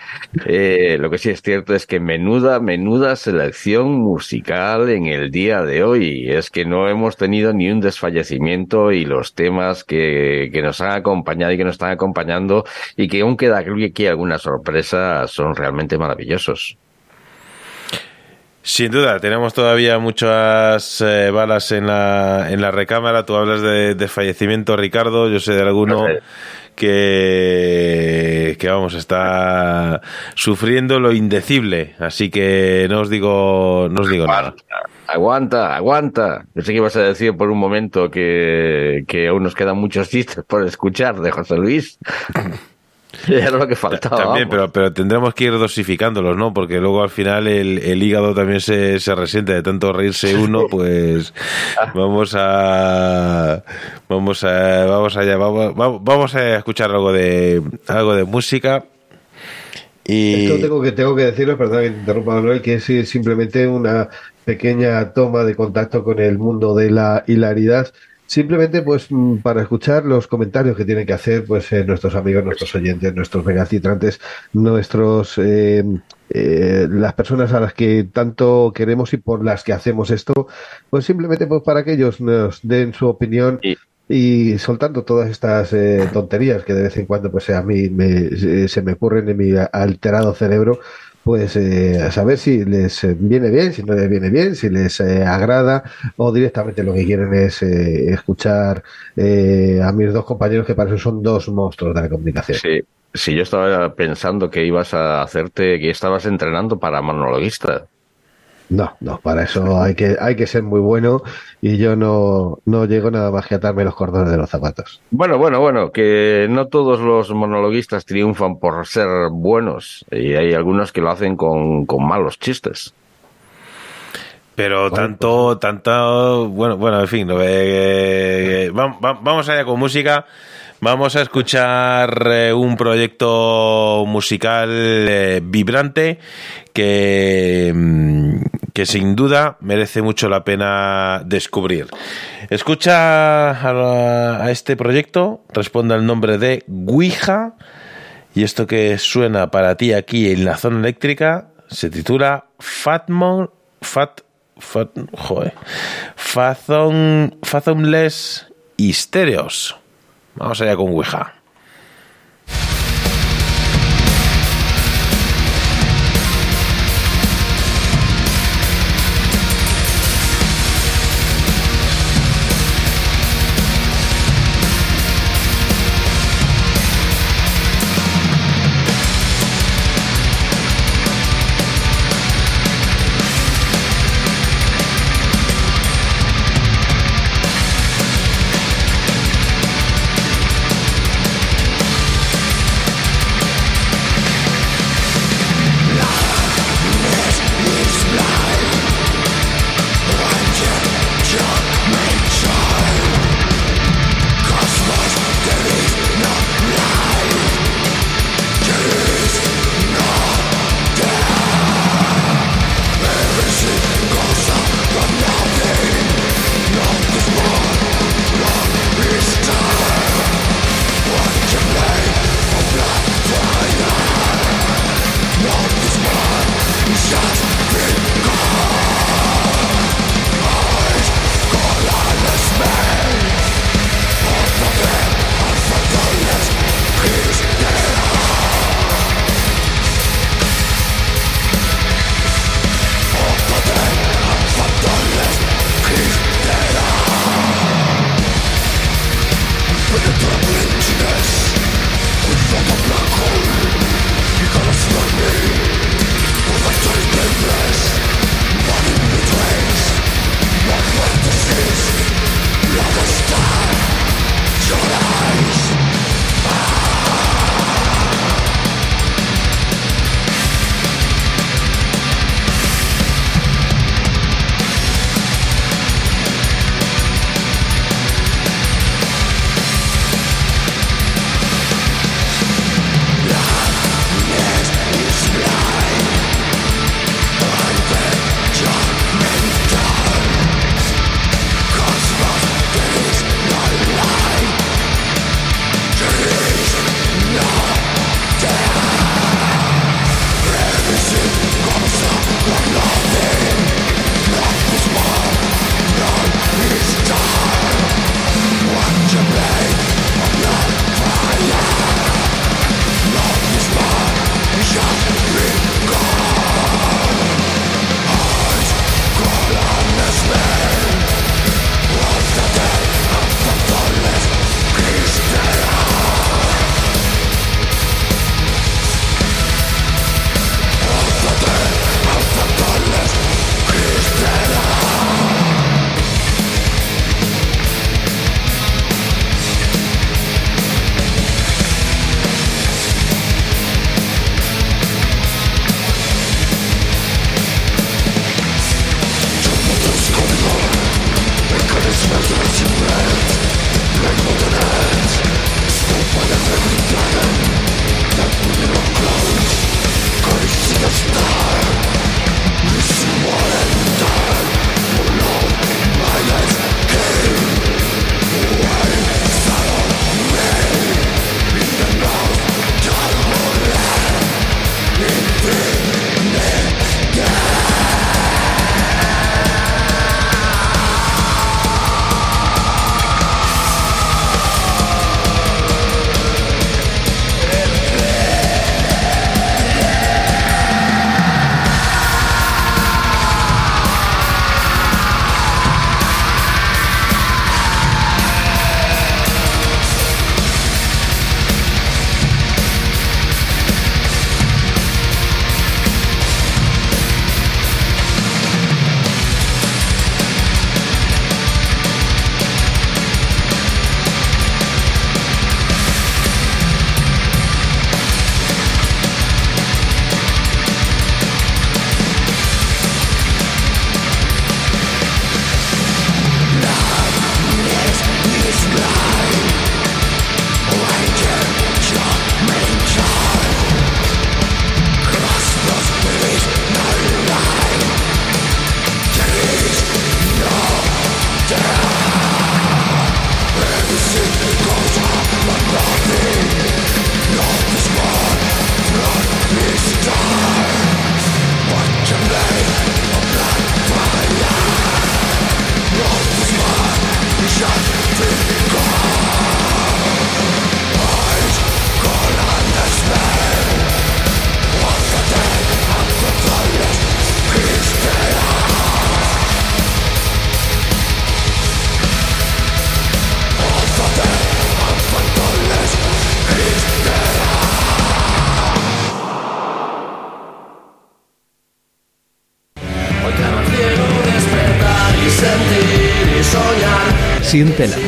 Eh, lo que sí es cierto es que menuda, menuda selección musical en el día de hoy. Es que no hemos tenido ni un desfallecimiento y los temas que, que nos han acompañado y que nos están acompañando y que aún queda creo que aquí alguna sorpresa son realmente maravillosos. Sin duda, tenemos todavía muchas eh, balas en la, en la recámara. Tú hablas de, de fallecimiento, Ricardo. Yo sé de alguno No sé. que, que, vamos, está sufriendo lo indecible. Así que no os digo, no os digo nada. Aguanta, aguanta. Yo sé que ibas a decir por un momento que, que aún nos quedan muchos chistes por escuchar de José Luis. Era lo que faltaba. También, pero, pero tendremos que ir dosificándolos, ¿no? Porque luego al final el, el hígado también se, se resiente de tanto reírse uno, pues vamos a vamos a vamos allá, vamos, vamos- a escuchar algo de algo de música y Esto tengo que, tengo que decirlo, perdón que te interrumpa Manuel, que es simplemente una pequeña toma de contacto con el mundo de la hilaridad. Simplemente pues mm, para escuchar los comentarios que tienen que hacer pues eh, nuestros amigos, nuestros oyentes, nuestros megacitrantes, nuestros eh, eh, las personas a las que tanto queremos y por las que hacemos esto, pues simplemente pues para que ellos nos den su opinión Y- y soltando todas estas eh, tonterías que de vez en cuando pues a mí me, se me ocurren en mi alterado cerebro pues eh, a saber si les eh, viene bien, si no les viene bien, si les eh, agrada o directamente lo que quieren es eh, escuchar eh, a mis dos compañeros que para eso son dos monstruos de la comunicación. Sí, sí, yo estaba pensando que ibas a hacerte, que estabas entrenando para monologuista. No, no, para eso hay que, hay que ser muy bueno y yo no, no llego nada más que a atarme los cordones de los zapatos. Bueno, bueno, bueno, que no todos los monologuistas triunfan por ser buenos y hay algunos que lo hacen con, con malos chistes. pero tanto tanto bueno bueno en fin eh, eh, vam- vam- vamos allá con música Vamos a escuchar eh, un proyecto musical eh, vibrante que, mm, que sin duda merece mucho la pena descubrir. Escucha a, este proyecto, responde al nombre de Guija y esto que suena para ti aquí en la zona eléctrica se titula Fatmon Fat Fat joder, Fathom Fathomless Hysterios. Vamos allá con Ouija.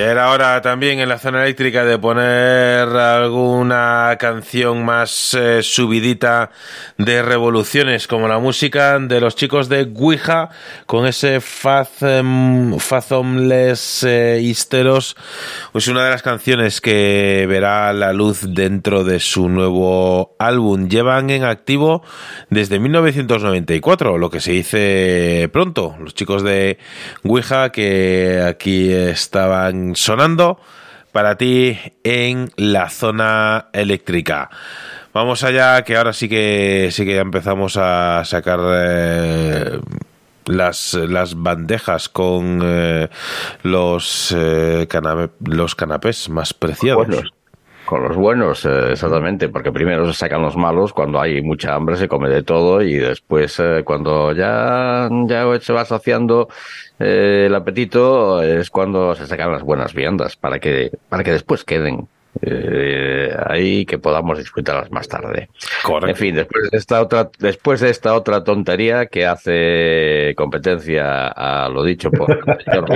Ya era hora también en la zona eléctrica de poner alguna canción más eh, subidita de revoluciones, como la música de los chicos de Ouija, con ese Fathom, Fathomless eh, Histeros. Es una de las canciones que verá la luz dentro de su nuevo álbum. Llevan en activo desde 1994, lo que se dice pronto. Los chicos de Ouija que aquí estaban sonando para ti en la zona eléctrica. Vamos allá, que ahora sí que sí que empezamos a sacar eh, las, las bandejas con eh, los eh, los canapés más preciados. Con los buenos, eh, exactamente, porque primero se sacan los malos, cuando hay mucha hambre se come de todo y después eh, cuando ya, ya se va saciando eh, el apetito es cuando se sacan las buenas viandas para que, para que después queden eh, ahí que podamos disfrutarlas más tarde. Correcto. En fin, después de esta otra, después de esta otra tontería que hace competencia a lo dicho por el señor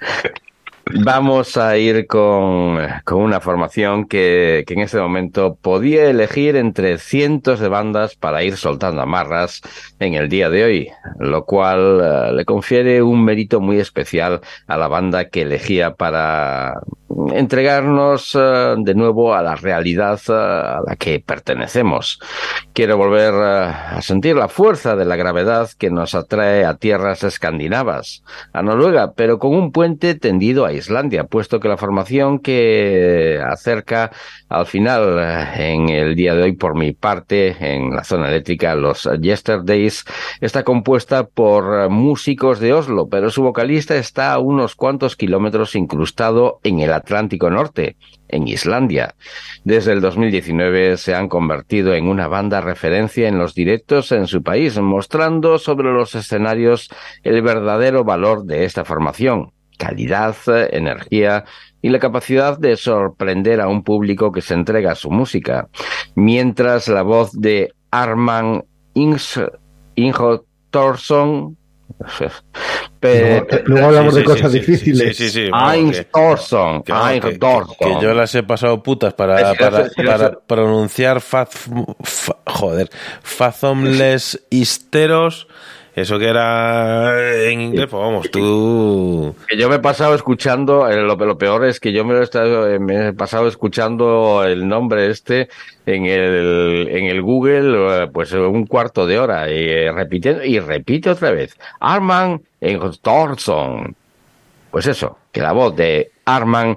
Vamos a ir con, con una formación que, que en este momento podía elegir entre cientos de bandas para ir soltando amarras en el día de hoy, lo cual eh, le confiere un mérito muy especial a la banda que elegía para entregarnos eh, de nuevo a la realidad eh, a la que pertenecemos. Quiero volver a sentir la fuerza de la gravedad que nos atrae a tierras escandinavas, a Noruega, pero con un puente tendido a Islandia, puesto que la formación que acerca al final eh, en el día de hoy por mi parte en la zona eléctrica los Yesterdays está compuesta por eh, músicos de Oslo, pero su vocalista está a unos cuantos kilómetros incrustado en el Atlántico Norte, en Islandia. Desde el 2019 se han convertido en una banda referencia en los directos en su país, mostrando sobre los escenarios el verdadero valor de esta formación, calidad, energía y la capacidad de sorprender a un público que se entrega a su música. Mientras la voz de Arman Thorson. Luego, luego hablamos Sí, de sí, cosas sí, difíciles. Sí, sí, Ings que- Thorson. que, que- yo las he pasado putas para, Es para, es para pronunciar faz, fa- joder, fathomless histeros. Eso que era en inglés, pues vamos, tú. Yo me he pasado escuchando, eh, lo, peor es que yo me, lo he estado- eh, me he pasado escuchando el nombre este en el, en el Google, eh, pues un cuarto de hora, y repitiendo, y repite otra vez. Arman Thorson. Pues eso, que la voz de Arman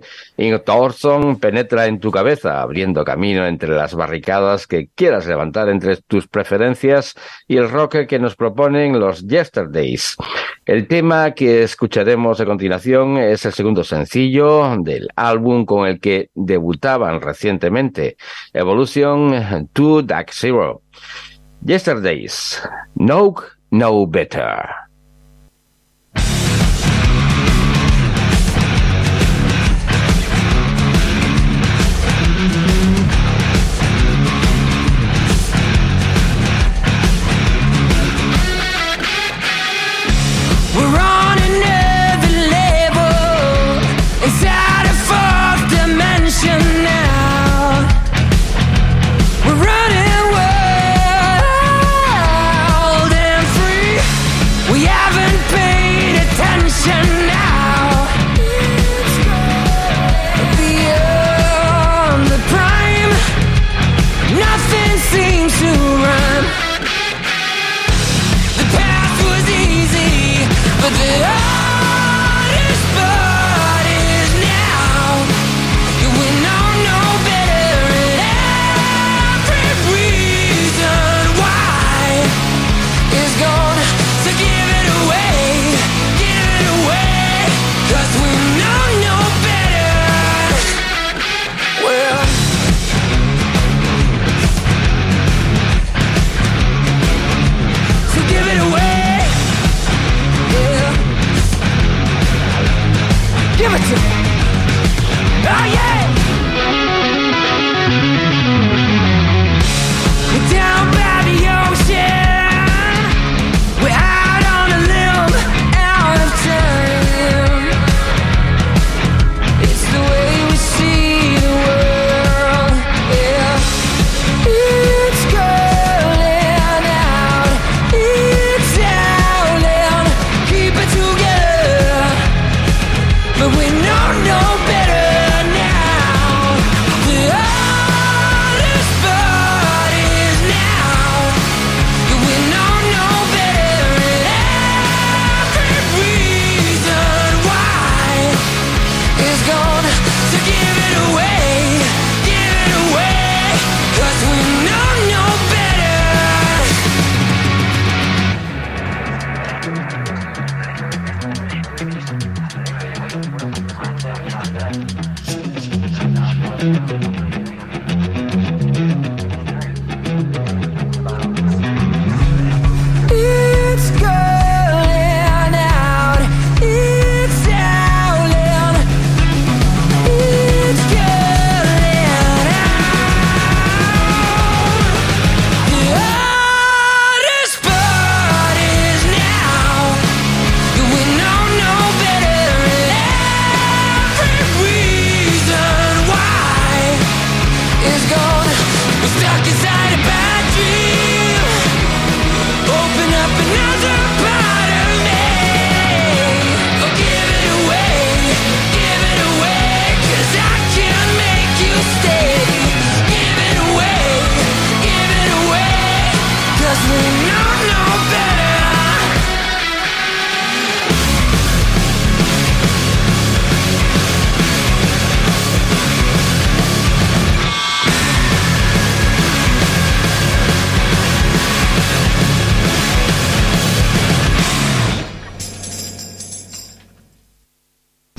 Thorson penetra en tu cabeza, abriendo camino entre las barricadas que quieras levantar entre tus preferencias y el rock que nos proponen los Yesterdays. El tema que escucharemos a continuación es el segundo sencillo del álbum con el que debutaban recientemente, Evolution to Dark Zero. Yesterdays, No No Better.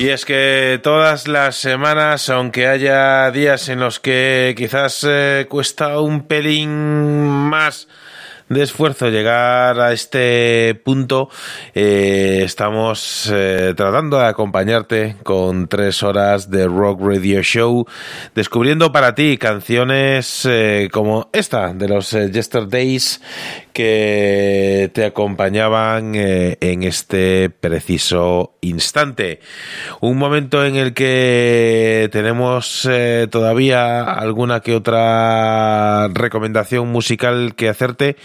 Y es que todas las semanas, aunque haya días en los que quizás eh, cuesta un pelín de esfuerzo llegar a este punto, eh, estamos eh, tratando de acompañarte con tres horas de Rock Radio Show, descubriendo para ti canciones eh, como esta de los Yesterdays que te acompañaban en este preciso instante. Un momento en el que tenemos todavía alguna que otra recomendación musical que hacerte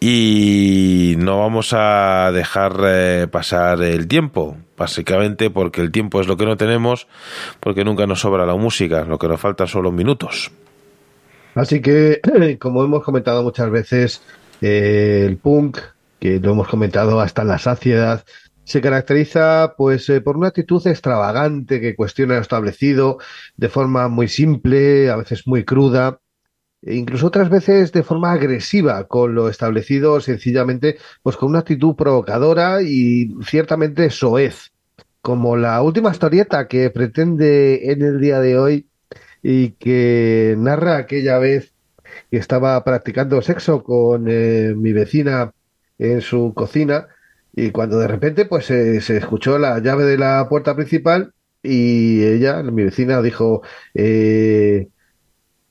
y no vamos a dejar eh, pasar el tiempo. Básicamente porque el tiempo es lo que no tenemos, porque nunca nos sobra la música, lo que nos falta son los minutos. Así que, como hemos comentado muchas veces, eh, el punk, que lo hemos comentado hasta en la saciedad, se caracteriza pues eh, por una actitud extravagante que cuestiona lo establecido de forma muy simple, a veces muy cruda, e incluso otras veces de forma agresiva con lo establecido, sencillamente pues con una actitud provocadora y ciertamente soez, como la última historieta que pretende en el día de hoy y que narra aquella vez que estaba practicando sexo con eh, mi vecina en su cocina y cuando de repente pues se escuchó la llave de la puerta principal y ella, mi vecina, dijo eh,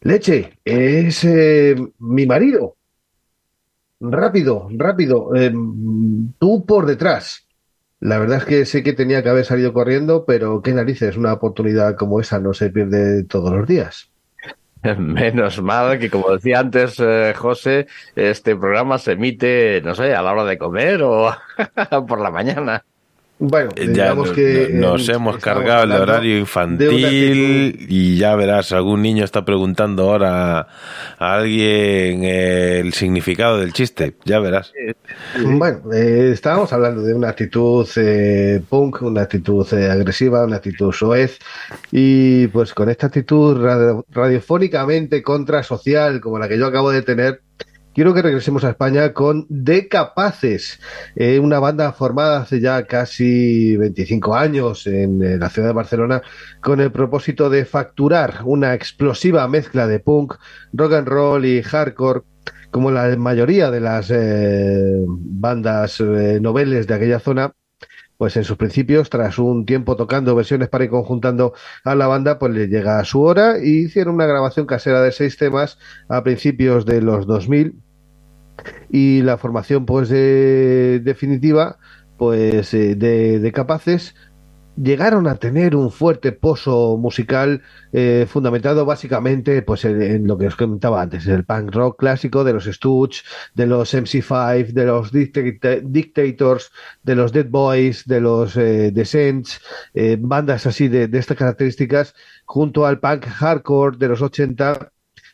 Leche, es eh, mi marido. Rápido, rápido, eh, tú por detrás. La verdad es que sé que tenía que haber salido corriendo, pero qué narices, una oportunidad como esa no se pierde todos los días. Menos mal que, como decía antes eh, José, este programa se emite, no sé, a la hora de comer o por la mañana. Bueno, Eh, Ya digamos no- que no- nos eh, hemos cargado el horario infantil y ya verás, algún niño está preguntando ahora a alguien eh, el significado del chiste, ya verás. Bueno, eh, estábamos hablando de una actitud eh, punk, una actitud eh, agresiva, una actitud soez, y pues con esta actitud radio- radiofónicamente contrasocial como la que yo acabo de tener, quiero que regresemos a España con De Capaces, eh, una banda formada hace ya casi 25 años en, eh, la ciudad de Barcelona con el propósito de facturar una explosiva mezcla de punk, rock and roll y hardcore como la mayoría de las eh, bandas eh, noveles de aquella zona, pues en sus principios, tras un tiempo tocando versiones para ir conjuntando a la banda, pues le llega a su hora y hicieron una grabación casera de seis temas a principios de los 2000 y la formación pues de- definitiva pues eh, de, de capaces llegaron a tener un fuerte pozo musical eh, fundamentado básicamente pues en, lo que os comentaba antes, el punk rock clásico de los Stooges, de los MC5, de los Dicta- Dictators, de los Dead Boys, de los eh, Descents, eh, bandas así de, estas características, junto al punk hardcore de los 80,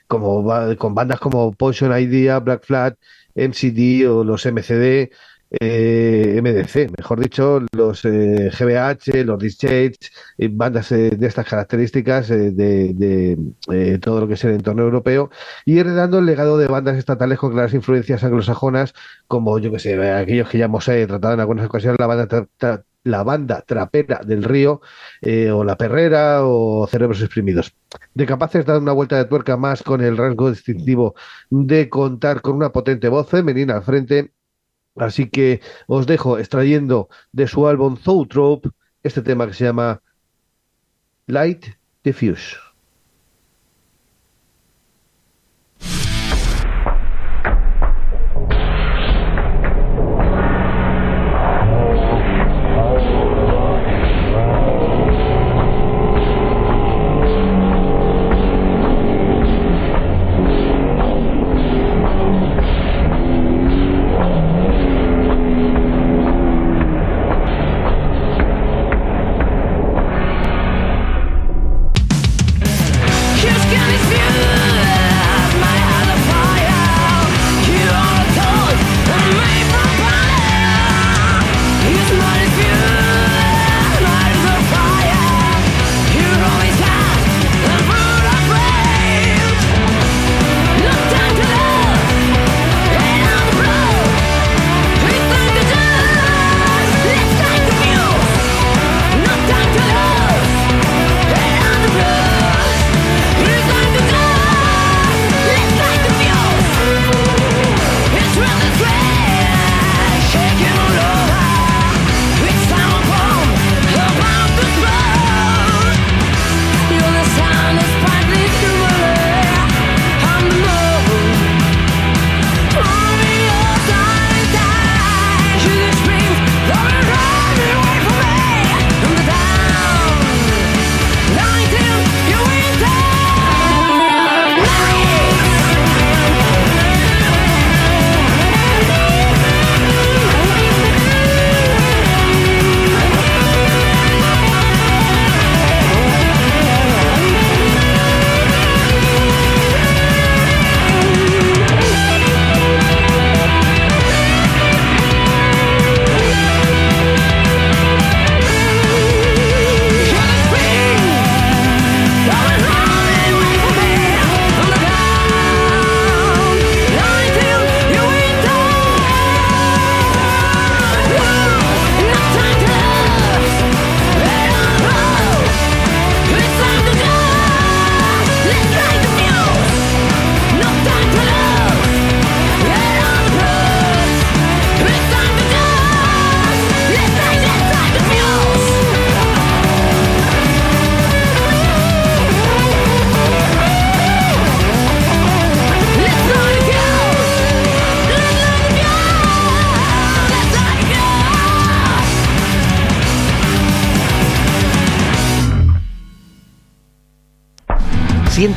como, con bandas como Poison Idea, Black Flag, MCD o los MCD, eh, MDC, mejor dicho, los eh, GBH, los Discharge, eh, bandas eh, de estas características eh, de, eh, todo lo que es el entorno europeo y heredando el legado de bandas estatales con claras influencias anglosajonas como yo que sé, aquellos que ya hemos eh, tratado en algunas ocasiones la banda tra- la banda trapera del río eh, o la perrera o cerebros exprimidos. De capaces de dar una vuelta de tuerca más con el rasgo distintivo de contar con una potente voz femenina al frente Así que os dejo extrayendo de su álbum Zootrope este tema que se llama Light Diffuse.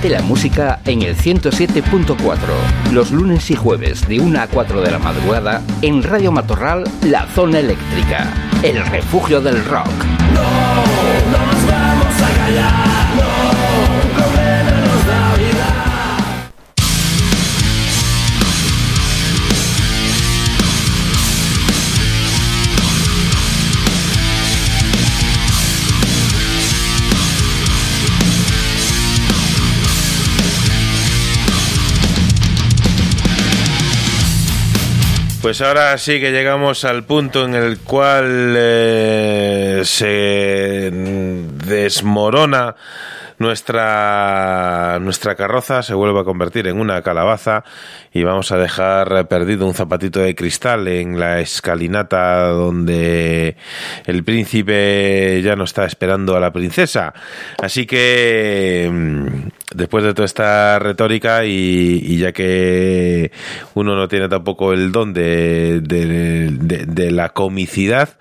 La música en el 107.4, los lunes y jueves de 1 a 4 de la madrugada en Radio Matorral, La Zona Eléctrica, el refugio del rock. Pues ahora sí que llegamos al punto en el cual eh, se desmorona nuestra, nuestra carroza, se vuelve a convertir en una calabaza y vamos a dejar perdido un zapatito de cristal en la escalinata donde el príncipe ya no está esperando a la princesa. Así que mm, después de toda esta retórica y, ya que uno no tiene tampoco el don de, la comicidad,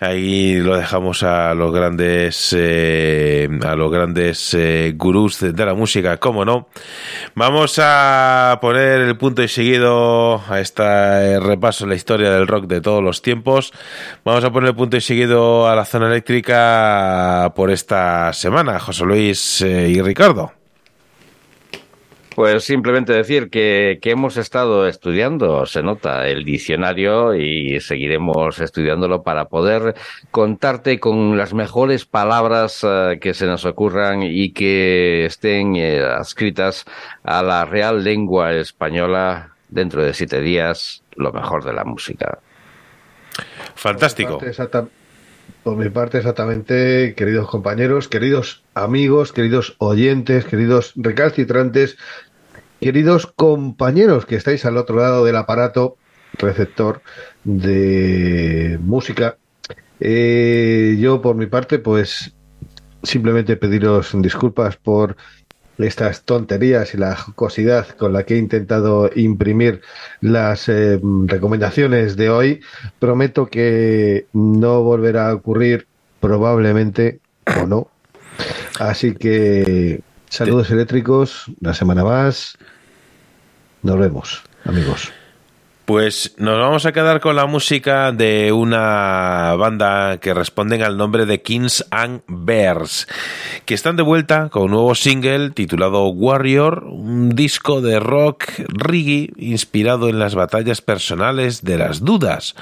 ahí lo dejamos a los grandes eh, a los grandes eh, gurús de, la música, cómo no. Vamos a poner el punto y seguido a este repaso en la historia del rock de todos los tiempos. Vamos a poner el punto y seguido a la zona eléctrica por esta semana, José Luis eh, y Ricardo. Pues simplemente decir que, que hemos estado estudiando, se nota, el diccionario y seguiremos estudiándolo para poder contarte con las mejores palabras eh, que se nos ocurran y que estén eh, adscritas a la real lengua española dentro de siete días, lo mejor de la música. Fantástico. Por mi parte, exacta- por mi parte, exactamente, queridos compañeros, queridos amigos, queridos oyentes, queridos recalcitrantes, queridos compañeros que estáis al otro lado del aparato receptor de música. Eh, yo, por mi parte, pues simplemente pediros disculpas por estas tonterías y la jocosidad con la que he intentado imprimir las eh, recomendaciones de hoy. Prometo que no volverá a ocurrir probablemente o no. Así que saludos eléctricos, una semana más. Nos vemos, amigos. Pues nos vamos a quedar con la música de una banda que responden al nombre de Kings and Bears, que están de vuelta con un nuevo single titulado Warrior, un disco de rock reggae inspirado en las batallas personales de las dudas.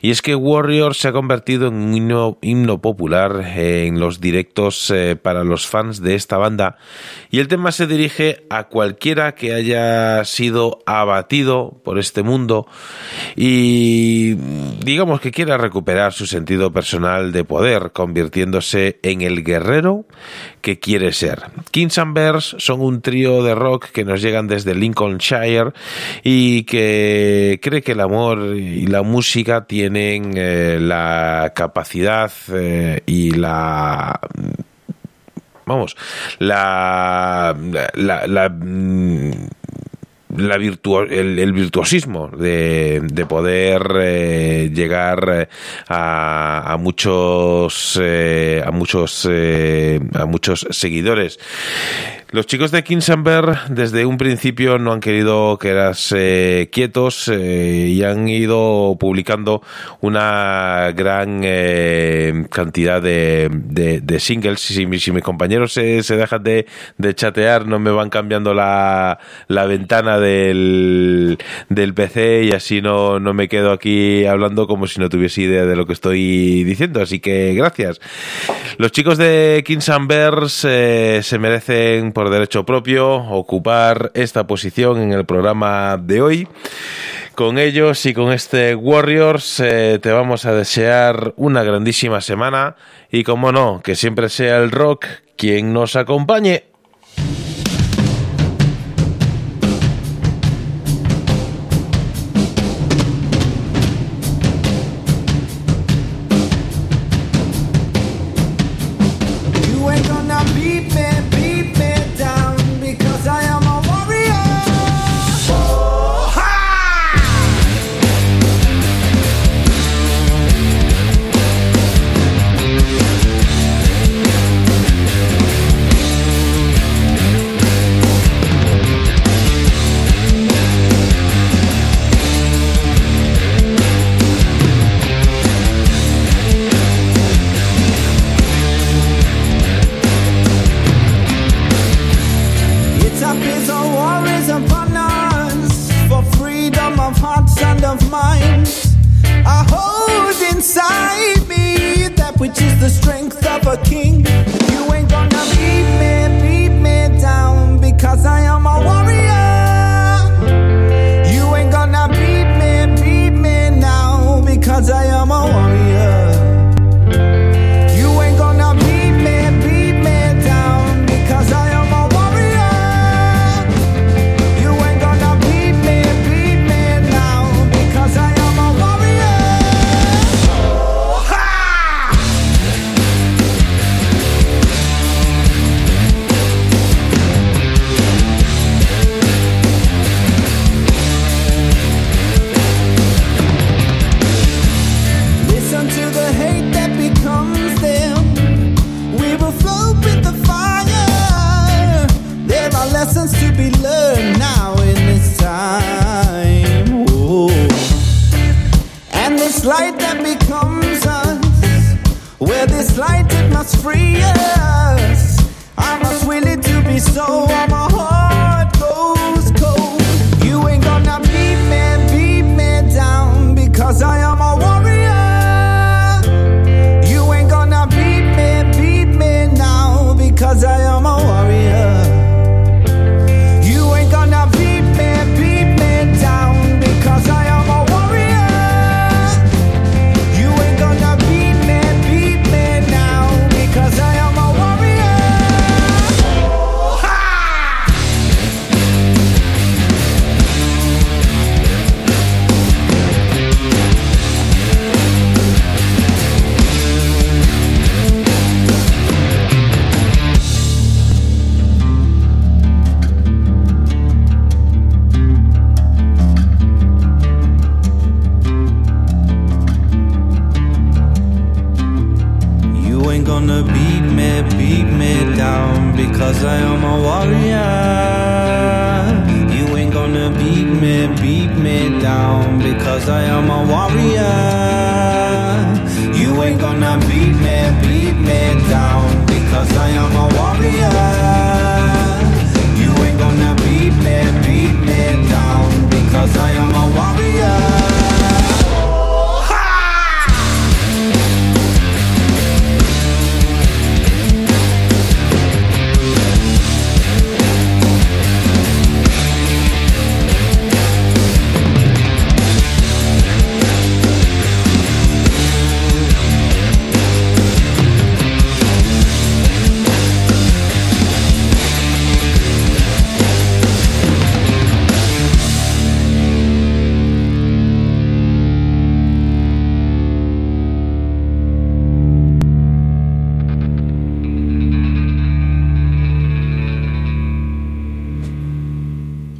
Y es que Warrior se ha convertido en un himno, himno popular en los directos eh, para los fans de esta banda y el tema se dirige a cualquiera que haya sido abatido por este mundo y digamos que quiera recuperar su sentido personal de poder, convirtiéndose en el guerrero que quiere ser. Kings and Bears son un trío de rock que nos llegan desde Lincolnshire y que cree que el amor y la música tienen eh, la capacidad eh, y la vamos, la, la, la, mm, la virtuo- el, el virtuosismo de, de poder eh, llegar eh, a, a muchos eh, a muchos eh, a muchos seguidores los chicos de Kinsamber desde un principio no han querido quedarse quietos eh, y han ido publicando una gran eh, cantidad de, de- singles. Si, mi- si mis compañeros se, dejan de, chatear, no me van cambiando la, la ventana del, PC y así no, me quedo aquí hablando como si no tuviese idea de lo que estoy diciendo. Así que gracias. Los chicos de Bears eh, se merecen por derecho propio ocupar esta posición en el programa de hoy. Con ellos y con este Warriors eh, te vamos a desear una grandísima semana y como no, que siempre sea el rock quien nos acompañe.